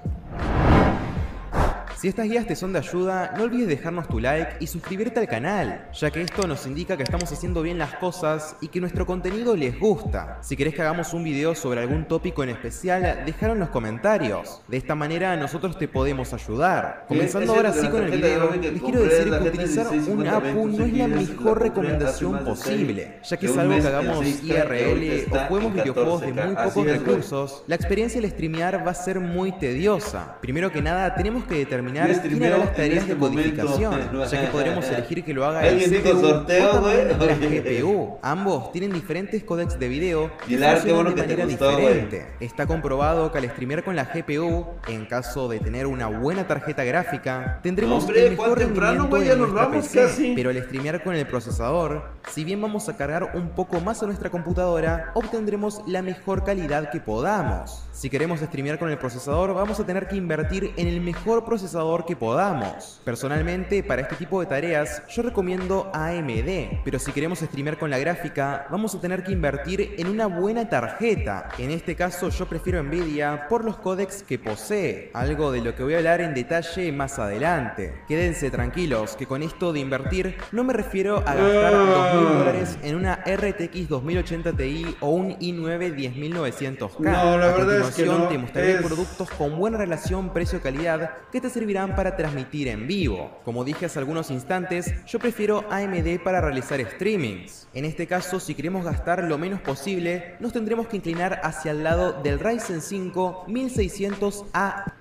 Si estas guías te son de ayuda, no olvides dejarnos tu like y suscribirte al canal, ya que esto nos indica que estamos haciendo bien las cosas y que nuestro contenido les gusta. Si querés que hagamos un video sobre algún tópico en especial, déjalo en los comentarios. De esta manera nosotros te podemos ayudar. Comenzando ahora sí con el video, les quiero decir que utilizar un APU no es la mejor recomendación posible, ya que salvo que hagamos IRL o juguemos videojuegos de muy pocos recursos, la experiencia al streamear va a ser muy tediosa. Primero que nada, tenemos que determinar determinar quién hará las tareas este de codificación, ya que podremos elegir que lo haga el CPU sorteo, o la GPU. Ambos tienen diferentes códecs de video y funcionan de manera diferente. Está comprobado que al streamear con la GPU, en caso de tener una buena tarjeta gráfica, tendremos el mejor rendimiento en nuestra PC, pero al streamear con el procesador, si bien vamos a cargar un poco más a nuestra computadora, obtendremos la mejor calidad que podamos. Si queremos streamear con el procesador, vamos a tener que invertir en el mejor procesador que podamos. Personalmente, para este tipo de tareas, yo recomiendo AMD, pero si queremos streamear con la gráfica, vamos a tener que invertir en una buena tarjeta. En este caso, yo prefiero Nvidia por los códecs que posee, algo de lo que voy a hablar en detalle más adelante. Quédense tranquilos, que con esto de invertir no me refiero a gastar 2.000 dólares en una RTX 2080 Ti o un i9 10900K. No, la a verdad es que continuación no, te mostraré es- productos con buena relación precio-calidad que te servirán para transmitir en vivo. Como dije hace algunos instantes, yo prefiero AMD para realizar streamings. En este caso, si queremos gastar lo menos posible, nos tendremos que inclinar hacia el lado del Ryzen 5 1600A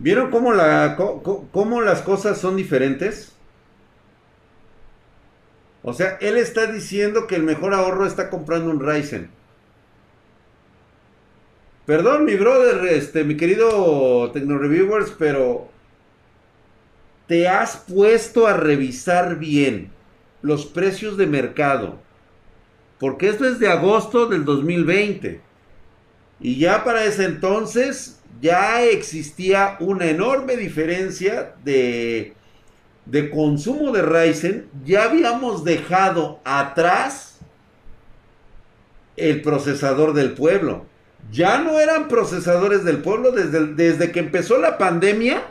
¿Vieron cómo, la, cómo las cosas son diferentes? O sea, él está diciendo que el mejor ahorro está comprando un Ryzen. Perdón, mi brother, este, mi querido Tecnoreviewers, pero te has puesto a revisar bien los precios de mercado. Porque esto es de agosto del 2020. Y ya para ese entonces ya existía una enorme diferencia de, de consumo de Ryzen. Ya habíamos dejado atrás el procesador del pueblo. Ya no eran procesadores del pueblo desde, desde que empezó la pandemia.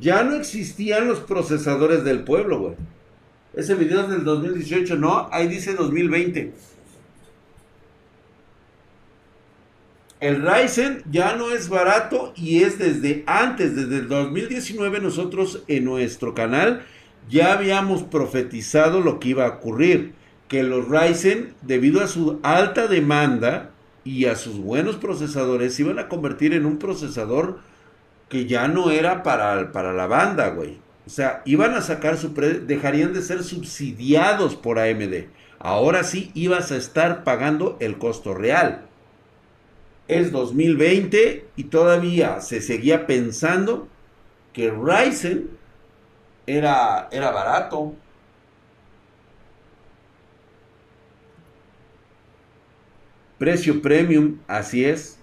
Ya no existían los procesadores del pueblo, güey. Ese video es del 2018, no, ahí dice 2020. El Ryzen ya no es barato y es desde antes, desde el 2019 nosotros en nuestro canal ya habíamos profetizado lo que iba a ocurrir, que los Ryzen debido a su alta demanda y a sus buenos procesadores se iban a convertir en un procesador que ya no era para, para la banda, güey. O sea, iban a sacar su pre dejarían de ser subsidiados por AMD. Ahora sí ibas a estar pagando el costo real es 2020 y todavía se seguía pensando que Ryzen era, era barato. Precio premium, así es.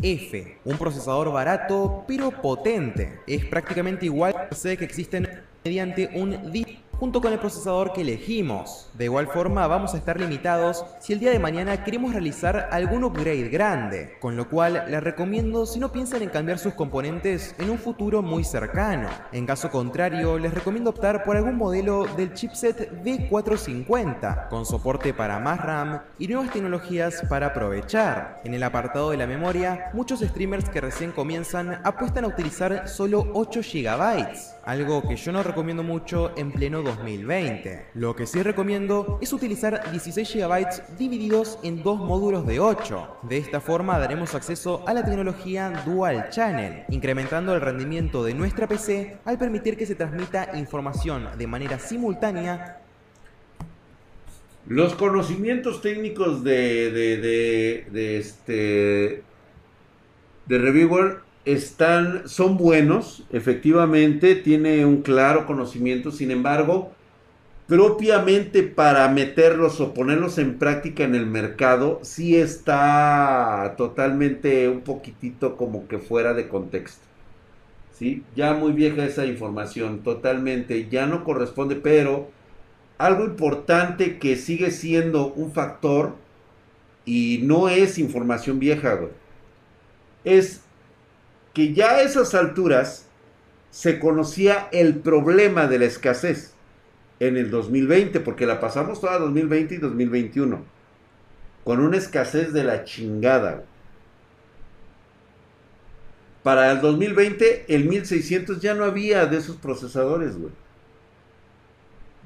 F, un procesador barato pero potente. Es prácticamente igual que existen mediante un disco junto con el procesador que elegimos. De igual forma vamos a estar limitados si el día de mañana queremos realizar algún upgrade grande, con lo cual les recomiendo si no piensan en cambiar sus componentes en un futuro muy cercano. En caso contrario, les recomiendo optar por algún modelo del chipset D450, con soporte para más RAM y nuevas tecnologías para aprovechar. En el apartado de la memoria, muchos streamers que recién comienzan apuestan a utilizar solo 8 GB, algo que yo no recomiendo mucho en pleno 2020. Lo que sí recomiendo es utilizar 16 GB divididos en dos módulos de 8. De esta forma daremos acceso a la tecnología Dual Channel, incrementando el rendimiento de nuestra PC al permitir que se transmita información de manera simultánea Los conocimientos técnicos de, de, este de Reviewer están, son buenos, efectivamente, tiene un claro conocimiento, sin embargo, propiamente para meterlos o ponerlos en práctica en el mercado, sí está totalmente un poquitito como que fuera de contexto. ¿Sí? Ya muy vieja esa información, totalmente, ya no corresponde, pero algo importante que sigue siendo un factor y no es información vieja, es que ya a esas alturas se conocía el problema de la escasez en el 2020, porque la pasamos toda 2020 y 2021, con una escasez de la chingada. Para el 2020, el 1600 ya no había de esos procesadores, güey.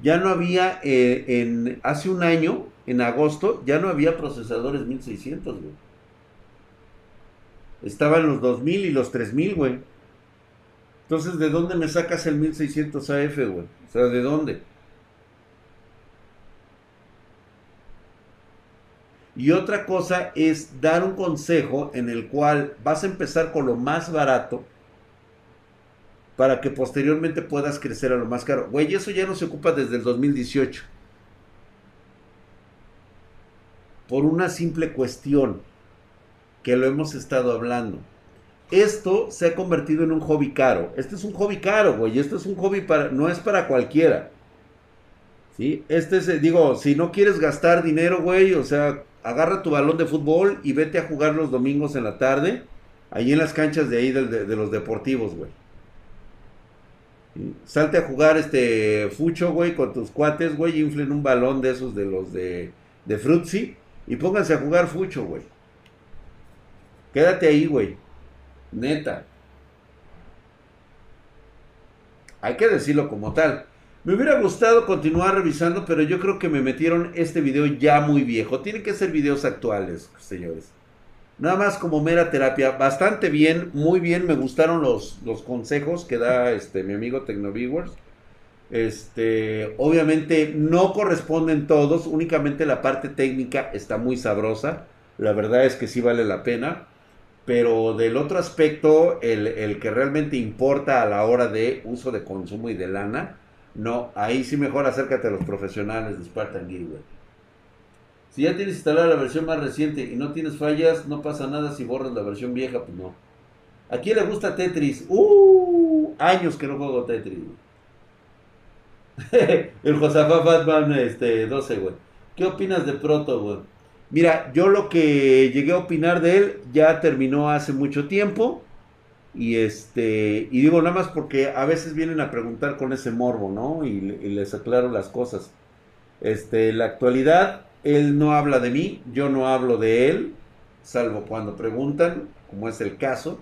Ya no había, eh, en, hace un año, en agosto, ya no había procesadores 1600, güey. Estaban los 2000 y los 3000, güey. Entonces, ¿de dónde me sacas el 1600 AF, güey? O sea, ¿de dónde? Y otra cosa es dar un consejo en el cual vas a empezar con lo más barato para que posteriormente puedas crecer a lo más caro. Güey, eso ya no se ocupa desde el 2018. Por una simple cuestión. Que lo hemos estado hablando. Esto se ha convertido en un hobby caro. Este es un hobby caro, güey. Esto es un hobby para, no es para cualquiera. ¿Sí? Este es, eh, digo, si no quieres gastar dinero, güey, o sea, agarra tu balón de fútbol y vete a jugar los domingos en la tarde, ahí en las canchas de ahí de, de los deportivos, güey. Salte a jugar este fucho, güey, con tus cuates, güey, inflen un balón de esos de los de, de Frutzi y pónganse a jugar fucho, güey. Quédate ahí, güey. Neta. Hay que decirlo como tal. Me hubiera gustado continuar revisando, pero yo creo que me metieron este video ya muy viejo. Tienen que ser videos actuales, señores. Nada más como mera terapia. Bastante bien, muy bien. Me gustaron los, los consejos que da este mi amigo Tecnoviewers. Este, obviamente no corresponden todos, únicamente la parte técnica está muy sabrosa. La verdad es que sí vale la pena. Pero del otro aspecto, el, el que realmente importa a la hora de uso de consumo y de lana, no, ahí sí mejor acércate a los profesionales de Spartan Gear, Si ya tienes instalada la versión más reciente y no tienes fallas, no pasa nada si borras la versión vieja, pues no. ¿A quién le gusta Tetris? ¡Uh! Años que no juego Tetris. El Josafá Fatman este, 12, güey. ¿Qué opinas de Proto, güey? Mira, yo lo que llegué a opinar de él ya terminó hace mucho tiempo. Y este, y digo nada más porque a veces vienen a preguntar con ese morbo, ¿no? Y, les aclaro las cosas. Este, la actualidad, él no habla de mí, yo no hablo de él, salvo cuando preguntan, como es el caso.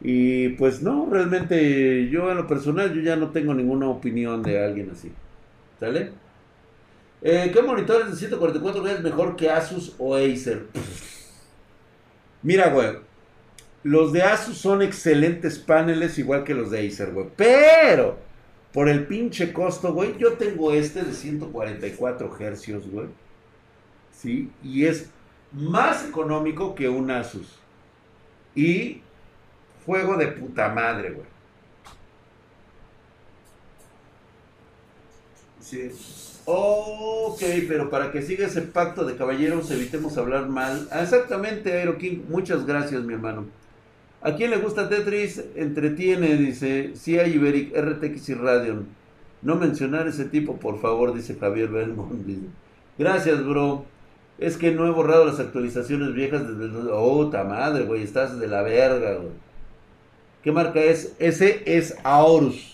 Y pues no, realmente yo en lo personal, yo ya no tengo ninguna opinión de alguien así. ¿Sale? Eh, ¿Qué monitores de 144 Hz es mejor que Asus o Acer? Mira, güey. Los de Asus son excelentes paneles, igual que los de Acer, güey. Pero, por el pinche costo, güey, yo tengo este de 144 Hz, güey. ¿Sí? Y es más económico que un Asus. Y juego de puta madre, güey. Ok, pero para que siga ese pacto de caballeros, evitemos hablar mal. Ah, exactamente, Aero King. Muchas gracias, mi hermano. ¿A quién le gusta Tetris? Entretiene, dice. Hay Iberic, RTX y Radeon. No mencionar ese tipo, por favor, dice Javier Belmont. Gracias, bro. Es que no he borrado las actualizaciones viejas desde el... Oh, ta madre, güey. Estás de la verga, güey. ¿Qué marca es? Ese es Aorus.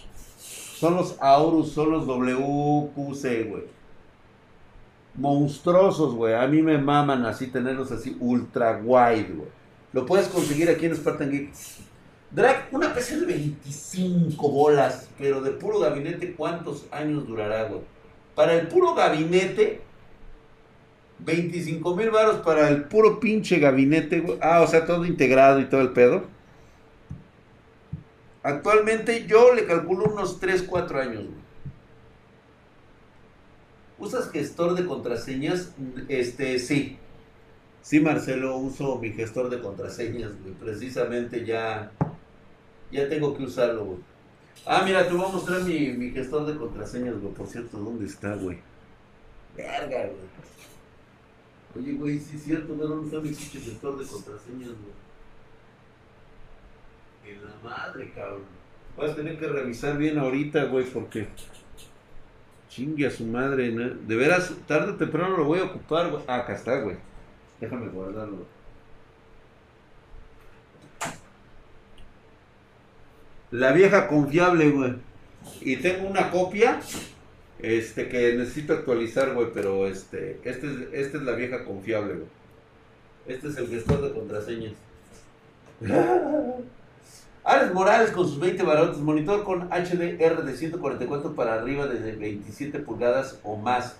Son los Aorus, son los WQC, güey. Monstruosos, güey. A mí me maman así, tenerlos así ultra wide, güey. Lo puedes conseguir aquí en Spartan Geek. Drag, una PC de 25 bolas, pero de puro gabinete, ¿cuántos años durará, güey? Para el puro gabinete, 25 mil baros para el puro pinche gabinete, güey. Ah, o sea, todo integrado y todo el pedo. Actualmente yo le calculo unos 3, 4 años. ¿Usas gestor de contraseñas? Este, sí. Sí, Marcelo, uso mi gestor de contraseñas. Precisamente ya, ya tengo que usarlo, güey. Ah, mira, te voy a mostrar mi, mi gestor de contraseñas, güey. Por cierto, ¿dónde está, güey? Verga, güey. Oye, güey, sí es cierto, güey. ¿Dónde está mi gestor de contraseñas, güey? En la madre, cabrón. Vas a tener que revisar bien ahorita, güey, porque... Chingue a su madre, ¿no? De veras, tarde o temprano lo voy a ocupar, güey. Ah, acá está, güey. Déjame guardarlo. La vieja confiable, güey. Y tengo una copia este que necesito actualizar, güey, pero este, este es, esta es la vieja confiable, güey. Este es el gestor de contraseñas. Alex Morales con sus 20 barotes, monitor con HDR de 144 para arriba desde 27 pulgadas o más.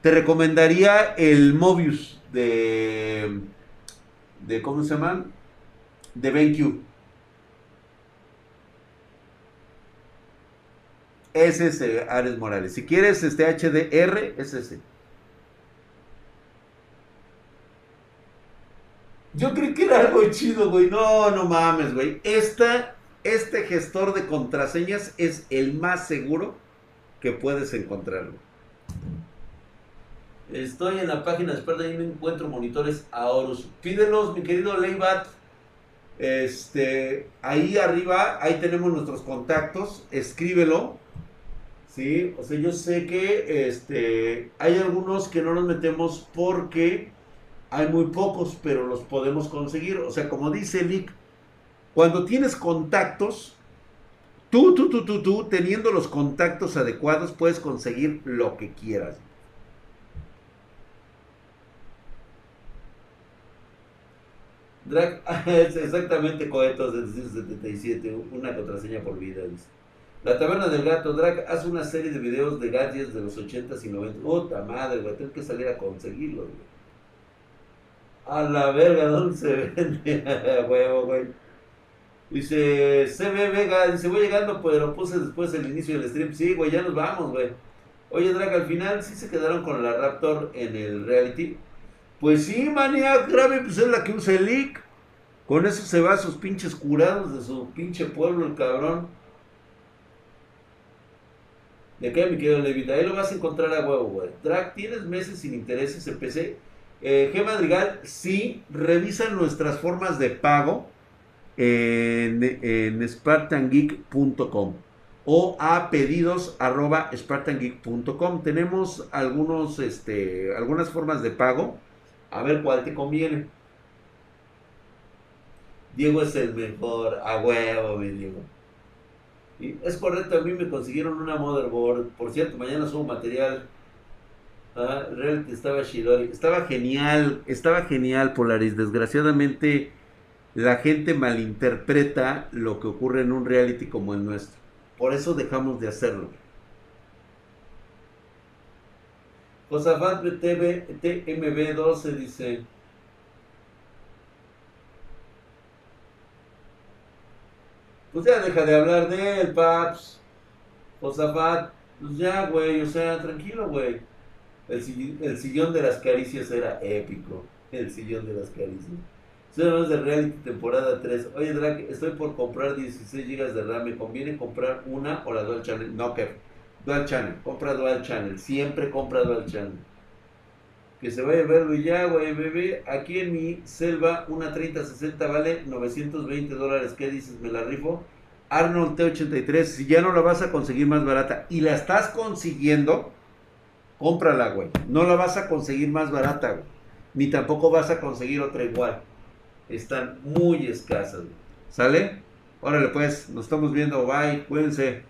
Te recomendaría el Mobius de, de ¿cómo se llama? De BenQ. Es ese, Ares Morales. Si quieres este HDR, es ese. Yo creí que era algo chido, güey. No, no mames, güey. Esta, este gestor de contraseñas es el más seguro que puedes encontrar. Estoy en la página de Sparta y me encuentro monitores a Horus. Pídelos, mi querido Leibat. Este, ahí arriba, ahí tenemos nuestros contactos. Escríbelo. Sí, o sea, yo sé que este, hay algunos que no nos metemos porque hay muy pocos, pero los podemos conseguir. O sea, como dice Lick, cuando tienes contactos, tú, tú, tú, tú, tú, teniendo los contactos adecuados, puedes conseguir lo que quieras. Drag, exactamente cohetos de 77, una contraseña por vida, La taberna del gato, Drag hace una serie de videos de gadgets de los 80s y 90s. Puta madre, güey, tengo que salir a conseguirlo, güey. A la verga, ¿dónde se vende? Huevo, güey. Dice, CB Vega, dice, voy llegando, lo puse después del inicio del stream. Sí, güey, ya nos vamos, güey. Oye, Drag, al final sí se quedaron con la Raptor en el reality. Pues sí, manía, grave, pues es la que usa el leak. Con eso se va a sus pinches curados de su pinche pueblo, el cabrón. De qué, mi querido Levita, ahí lo vas a encontrar a huevo, güey. Drag, ¿tienes meses sin intereses en PC? Eh, G Madrigal, sí, revisan nuestras formas de pago en, en spartangeek.com o a pedidos arroba spartangeek.com. Tenemos algunos, este, algunas formas de pago a ver cuál te conviene. Diego es el mejor, a huevo, Diego. Es correcto, a mí me consiguieron una motherboard. Por cierto, mañana subo material. Ah, realmente estaba Shidori. Estaba genial, estaba genial, Polaris. Desgraciadamente, la gente malinterpreta lo que ocurre en un reality como el nuestro. Por eso dejamos de hacerlo. Josafat TV, TMB12 dice. Pues ya deja de hablar de él, paps. Josafat, pues ya, güey, o sea, tranquilo, güey. El, sillón de las caricias era épico. El sillón de las caricias. Soy de reality temporada 3. Oye, Drake, estoy por comprar 16 GB de RAM. ¿Me conviene comprar una o la Dual Channel? No, que Dual Channel, compra Dual Channel, siempre compra Dual Channel. Que se vaya a verlo ya, güey, bebé. Aquí en mi selva, una 3060 vale 920 dólares. ¿Qué dices? ¿Me la rifo? Arnold T83, si ya no la vas a conseguir más barata y la estás consiguiendo, cómprala, güey. No la vas a conseguir más barata, güey. Ni tampoco vas a conseguir otra igual. Están muy escasas, güey. ¿Sale? Órale, pues, nos estamos viendo. Bye, cuídense.